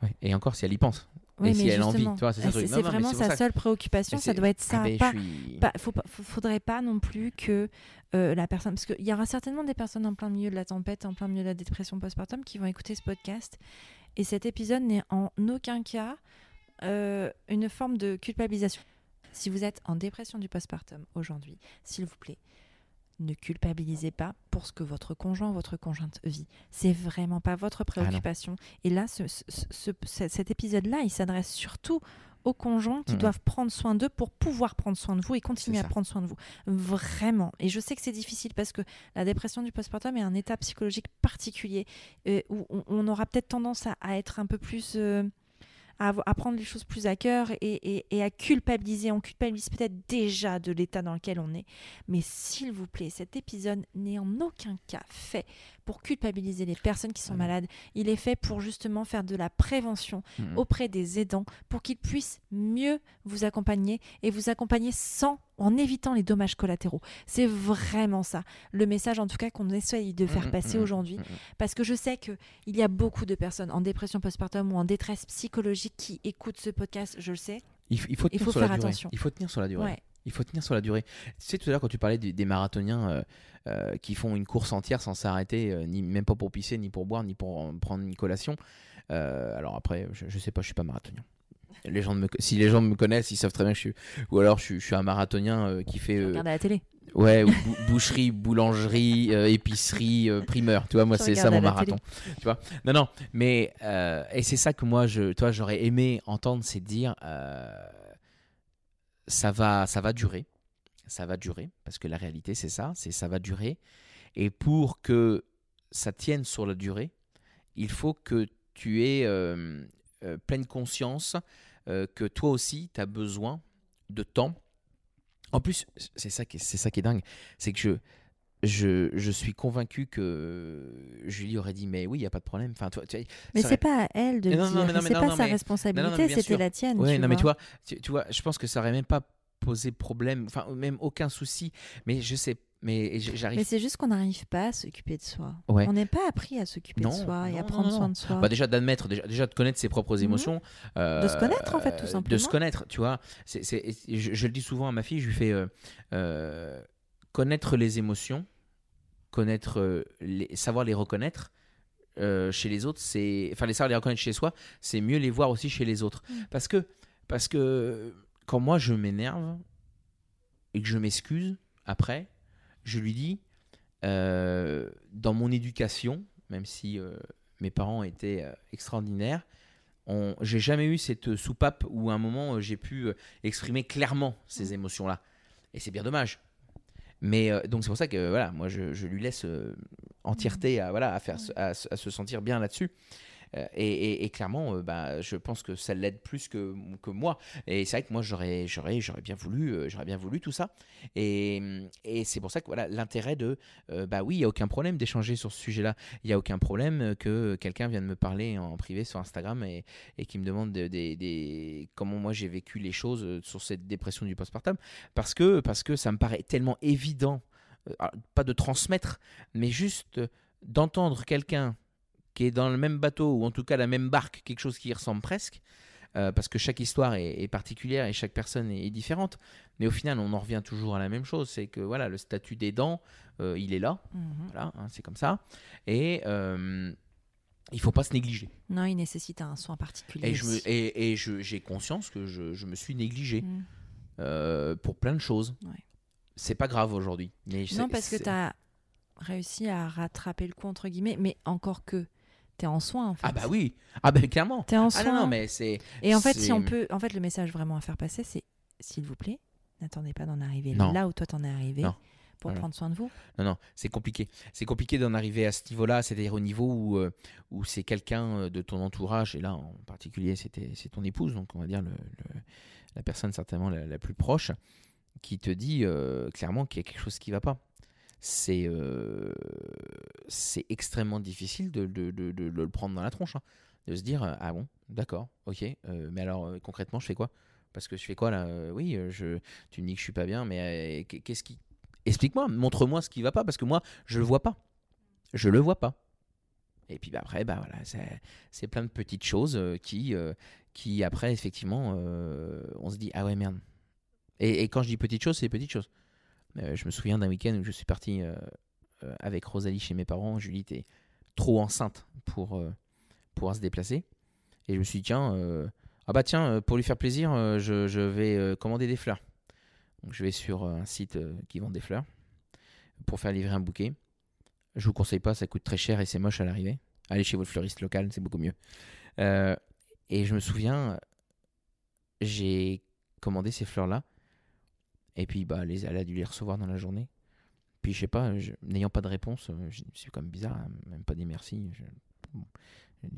Ouais, Et encore si elle y pense. Oui, et si mais elle a envie, vois, c'est c'est vraiment sa seule préoccupation, ça doit être Ah ça. ben, faut- faudrait pas non plus que euh, la personne, parce qu'il y aura certainement des personnes en plein milieu de la tempête, en plein milieu de la dépression postpartum, qui vont écouter ce podcast. Et cet épisode n'est en aucun cas euh, une forme de culpabilisation. Si vous êtes en dépression du postpartum aujourd'hui, s'il vous plaît, ne culpabilisez pas pour ce que votre conjoint, votre conjointe vit. C'est vraiment pas votre Ah préoccupation. Et là, ce- ce- ce- ce- cet épisode-là, il s'adresse surtout aux conjoints qui doivent prendre soin d'eux pour pouvoir prendre soin de vous et continuer à prendre soin de vous. Vraiment. Et je sais que c'est difficile parce que la dépression du postpartum est un état psychologique particulier euh, où on, on aura peut-être tendance à, à être un peu plus. euh, à, prendre les choses plus à cœur et, et- et à culpabiliser. On culpabilise peut-être déjà de l'état dans lequel on est. Mais s'il vous plaît, cet épisode n'est en aucun cas fait pour culpabiliser les personnes qui sont malades. Il est fait pour justement faire de la prévention Mhm. auprès des aidants pour qu'ils puissent mieux vous accompagner et vous accompagner sans en évitant les dommages collatéraux. C'est vraiment ça le message en tout cas qu'on essaye de faire Mhm, passer mhm, aujourd'hui mhm. parce que je sais que il y a beaucoup de personnes en dépression postpartum ou en détresse psychologique qui écoutent ce podcast, je le sais. Il, faut Il tenir faut sur la faire durée. attention. Il faut tenir sur la durée. Ouais. Il faut tenir sur la durée. Tu sais, tout à l'heure, quand tu parlais des, des marathoniens euh, euh, qui font une course entière sans s'arrêter, euh, ni même pas pour pisser, ni pour boire, ni pour prendre une collation. alors après, je, je sais pas, je suis pas marathonien. Les gens me, si les gens me connaissent, ils savent très bien que je suis. Ou alors, je suis, je suis un marathonien euh, qui fait. Euh, regarde à la télé. ouais, ou bou- boucherie, boulangerie, euh, épicerie, euh, primeur. Tu vois, moi, c'est ça mon télé. marathon. Tu vois? Non, non. Mais. et c'est ça que moi, je, toi, j'aurais aimé entendre, c'est dire. ça va, ça va durer. Ça va durer. Parce que la réalité, c'est ça. C'est ça va durer. Et pour que ça tienne sur la durée, il faut que tu aies euh, pleine conscience euh, que toi aussi, tu as besoin de temps. En plus, c'est ça qui est, c'est ça qui est dingue. C'est que je, je, je suis convaincu que Julie aurait dit Mais oui, il n'y a pas de problème. Enfin, toi, tu vois, Mais c'est pas à elle de non, dire. non, c'est pas non, sa mais- responsabilité, c'était sûr. la tienne. Ouais, tu non, mais tu vois. vois, tu, tu vois, je pense que ça aurait même pas posé problème, enfin, même aucun souci. Mais je sais, mais c'est juste qu'on n'arrive pas à s'occuper de soi. Ouais. On n'est pas appris à s'occuper de soi et à prendre non, soin de soi. Bah déjà d'admettre, déjà, déjà de connaître ses propres Mhm. émotions. euh, De se connaître, en fait, tout euh, De simplement. se connaître, tu vois. Je, je le dis souvent à ma fille, je lui fais euh, euh, connaître les émotions, connaître, euh, les, savoir les reconnaître. euh, chez les autres, c'est, enfin les savoir les reconnaître chez soi, c'est mieux les voir aussi chez les autres. Mm. Parce que, parce que quand moi je m'énerve et que je m'excuse après, je lui dis, euh, dans mon éducation, même si euh, mes parents étaient euh, extraordinaires, j'ai jamais eu cette soupape où à un moment j'ai pu exprimer clairement ces émotions-là. Et c'est bien dommage. Mais donc c'est pour ça que voilà, moi je, je lui laisse entièreté à voilà à faire à, se- à se sentir bien là-dessus. Euh, et, clairement, euh, bah, je pense que ça l'aide plus que, que moi. Et c'est vrai que moi, j'aurais, j'aurais, j'aurais bien voulu, euh, j'aurais bien voulu tout ça. Et, et c'est pour ça que voilà, l'intérêt de, euh, bah oui, il y a aucun problème d'échanger sur ce sujet-là. Il y a aucun problème que quelqu'un vienne me parler en privé sur Instagram et, et qui me demande de- des- des- comment moi j'ai vécu les choses sur cette dépression du postpartum. Parce que, parce que ça me paraît tellement évident, pas de transmettre, mais juste d'entendre quelqu'un qui est dans le même bateau ou en tout cas la même barque, quelque chose qui y ressemble presque, euh, parce que chaque histoire est, est particulière et chaque personne est, est différente. Mais au final, on en revient toujours à la même chose, c'est que voilà, le statut d'aidant, euh, il est là, Mhm. voilà, hein, c'est comme ça. Et, euh, il faut pas se négliger. Non, il nécessite un soin particulier. Et je me- et, et j'ai conscience que je, je me suis négligé Mm. euh, pour plein de choses. Ouais. C'est pas grave aujourd'hui. Non, parce que tu as réussi à rattraper le coup, entre guillemets, mais encore que tu es en soin, en fait. Ah bah oui. Ah bah clairement. Tu es en Ah soin. non, non, mais c'est. Et en fait, si on peut, en fait, le message vraiment à faire passer, c'est s'il vous plaît, n'attendez pas d'en arriver Non. là où toi t'en es arrivé Non. pour Voilà. prendre soin de vous. Non, non, c'est compliqué. C'est compliqué d'en arriver à ce niveau-là, c'est-à-dire au niveau où, euh, où c'est quelqu'un euh, de ton entourage, et là en particulier c'était c'est ton épouse, donc on va dire le, le- la personne certainement la, la plus proche, qui te dit euh, clairement qu'il y a quelque chose qui va pas. C'est euh, c'est extrêmement difficile de, de- de- le prendre dans la tronche, hein. de se dire ah bon, d'accord, ok, euh, mais alors euh, concrètement je fais quoi? Parce que je fais quoi là? Oui, je, tu me dis que je suis pas bien, mais qu'est- qu'est-ce qui explique-moi, montre-moi ce qui va pas, parce que moi, je le vois pas. Je le vois pas. Et puis bah, après, bah voilà, c'est plein de petites choses qui, qui après, effectivement, on se dit ah ouais merde. Et, et quand je dis petites choses, c'est petites choses. Euh, je me souviens d'un week-end où je suis parti euh, euh, avec Rosalie chez mes parents. Julie était trop enceinte pour pouvoir se déplacer. Et je me suis dit tiens, ah bah tiens, pour lui faire plaisir, je, vais commander des fleurs. Donc je vais sur un site qui vend des fleurs pour faire livrer un bouquet. Je vous conseille pas, ça coûte très cher et c'est moche à l'arrivée. Allez chez votre fleuriste local, c'est beaucoup mieux. Et je me souviens, j'ai commandé ces fleurs-là. Et puis bah, elle a dû les recevoir dans la journée. Puis je sais pas, n'ayant pas de réponse, euh, c'est comme bizarre, hein, même pas dit merci. Je, bon,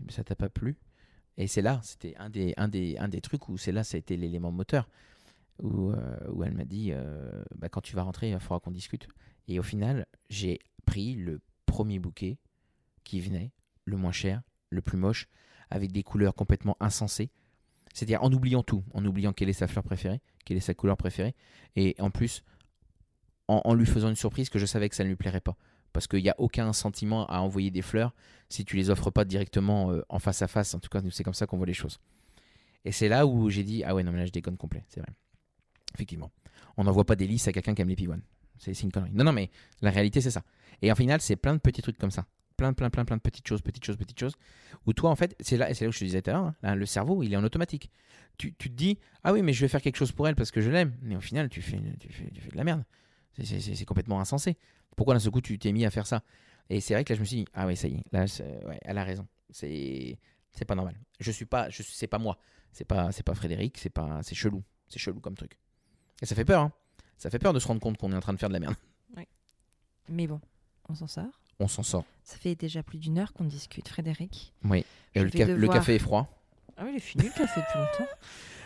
ça t'a pas plu? Et c'est là, c'était un des, un, des, un des trucs où c'est là, ça a été l'élément moteur où, euh, elle m'a dit euh, bah, quand tu vas rentrer, il faudra qu'on discute. Et au final, j'ai pris le premier bouquet qui venait, le moins cher, le plus moche, avec des couleurs complètement insensées. C'est-à-dire en oubliant tout, en oubliant quelle est sa fleur préférée, quelle est sa couleur préférée, et en plus en, lui faisant une surprise que je savais que ça ne lui plairait pas. Parce qu'il n'y a aucun sentiment à envoyer des fleurs si tu les offres pas directement euh, en face à face. En tout cas, c'est comme ça qu'on voit les choses. Et c'est là où j'ai dit Ah ouais, non, mais là, je déconne complet, c'est vrai. Effectivement. On n'envoie pas des lisses à quelqu'un qui aime les pivoines. C'est une connerie. Non, non, mais la réalité, c'est ça. Et en final, c'est plein de petits trucs comme ça. Plein, plein, plein, plein de petites choses, petites choses, petites choses. Où toi, en fait, c'est là, là où je te disais tout à l'heure, hein, le cerveau, il est en automatique. Tu, tu te dis, ah oui, mais je vais faire quelque chose pour elle parce que je l'aime. Mais au final, tu fais, tu fais, tu fais de la merde. C'est- complètement insensé. Pourquoi d'un seul coup, tu t'es mis à faire ça? Et c'est vrai que là, je me suis dit, ah oui, ça y est, là, ouais, elle a raison. C'est pas normal. Je suis pas, c'est pas moi. C'est pas, pas Frédéric, c'est pas, c'est chelou. C'est chelou comme truc. Et ça fait peur, hein. Ça fait peur de se rendre compte qu'on est en train de faire de la merde. Mais bon, on s'en sort. On s'en sort. Ça fait déjà plus d'une heure qu'on discute, Frédéric. Oui. Le, café est froid. Ah oui, il est fini le café depuis longtemps.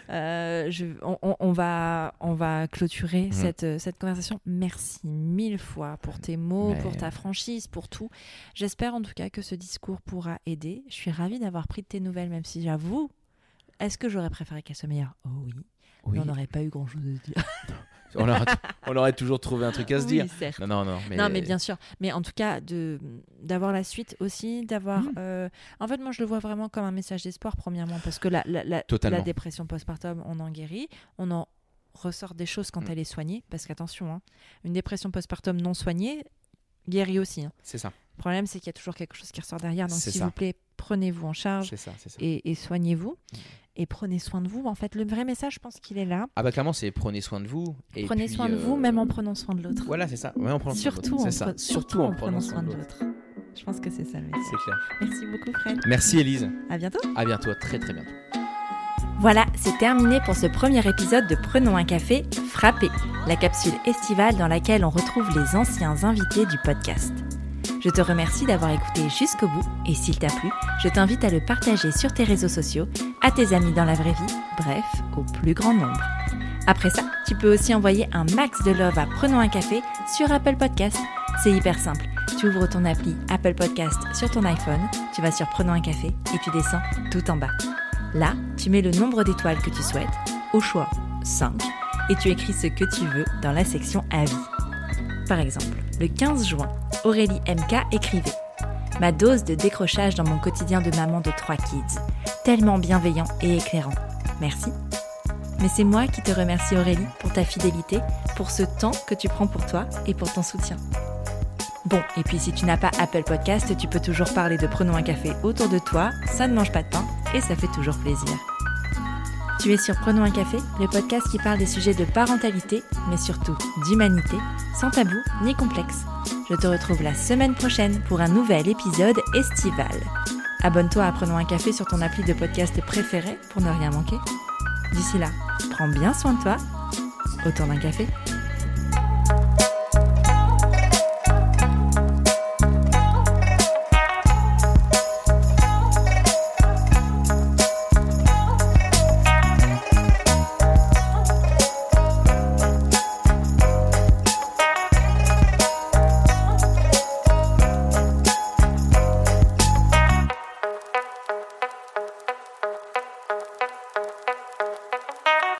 Euh, je, on, va, on va clôturer Mhm. cette, euh, cette conversation. Merci mille fois pour tes mots, Mais- pour ta franchise, pour tout. J'espère en tout cas que ce discours pourra aider. Je suis ravie d'avoir pris de tes nouvelles, même si j'avoue, est-ce que j'aurais préféré qu'elle soit meilleure Oh oui, Oui. mais on n'aurait pas eu grand-chose à dire. On, aurait, on aurait toujours trouvé un truc à se Oui, dire. certes. Non, non, non. Mais, Non, mais bien sûr. Mais en tout cas, de d'avoir la suite aussi, d'avoir. Mhm. euh, En fait, moi, je le vois vraiment comme un message d'espoir, premièrement, parce que la, la, la, Totalement. la dépression postpartum, on en guérit, on en ressort des choses quand Mhm. elle est soignée, parce qu'attention, hein, une dépression postpartum non soignée guérit aussi. hein. C'est ça. Le problème, c'est qu'il y a toujours quelque chose qui ressort derrière. Donc, s'il vous plaît, prenez-vous en charge C'est ça, c'est ça. et, et soignez-vous Mhm. et prenez soin de vous. En fait, le vrai message, je pense qu'il est là. Ah bah clairement, c'est prenez soin de vous. Et prenez puis, soin de euh, vous, même en prenant soin de l'autre. Voilà, c'est ça. Ouais, en prenant soin de Surtout, l'autre. en C'est ça. Surtout en prenant soin de l'autre. Je pense que c'est ça le message. C'est clair. Merci beaucoup, Fred. Merci Elise. À bientôt. À bientôt, à très très bientôt. Voilà, c'est terminé pour ce premier épisode de Prenons un café frappé, la capsule estivale dans laquelle on retrouve les anciens invités du podcast. Je te remercie d'avoir écouté jusqu'au bout et s'il t'a plu, je t'invite à le partager sur tes réseaux sociaux, à tes amis dans la vraie vie, bref, au plus grand nombre. Après ça, tu peux aussi envoyer un max de love à Prenons un café sur Apple Podcast. C'est hyper simple. Tu ouvres ton appli Apple Podcast sur ton iPhone, tu vas sur Prenons un café et tu descends tout en bas. Là, tu mets le nombre d'étoiles que tu souhaites, au choix 5, et tu écris ce que tu veux dans la section Avis. Par exemple, le 15 juin, Aurélie MK écrivait Ma dose de décrochage dans mon quotidien de maman de trois kids. Tellement bienveillant et éclairant. Merci. Mais c'est moi qui te remercie Aurélie pour ta fidélité, pour ce temps que tu prends pour toi et pour ton soutien. Bon, et puis si tu n'as pas Apple Podcast, tu peux toujours parler de Prenons un café autour de toi, ça ne mange pas de pain et ça fait toujours plaisir. Tu es sur Prenons un café, le podcast qui parle des sujets de parentalité, mais surtout d'humanité, sans tabou ni complexe. Je te retrouve la semaine prochaine pour un nouvel épisode estival. Abonne-toi à Prenons un café sur ton appli de podcast préféré pour ne rien manquer. D'ici là, prends bien soin de toi. Autour d'un café.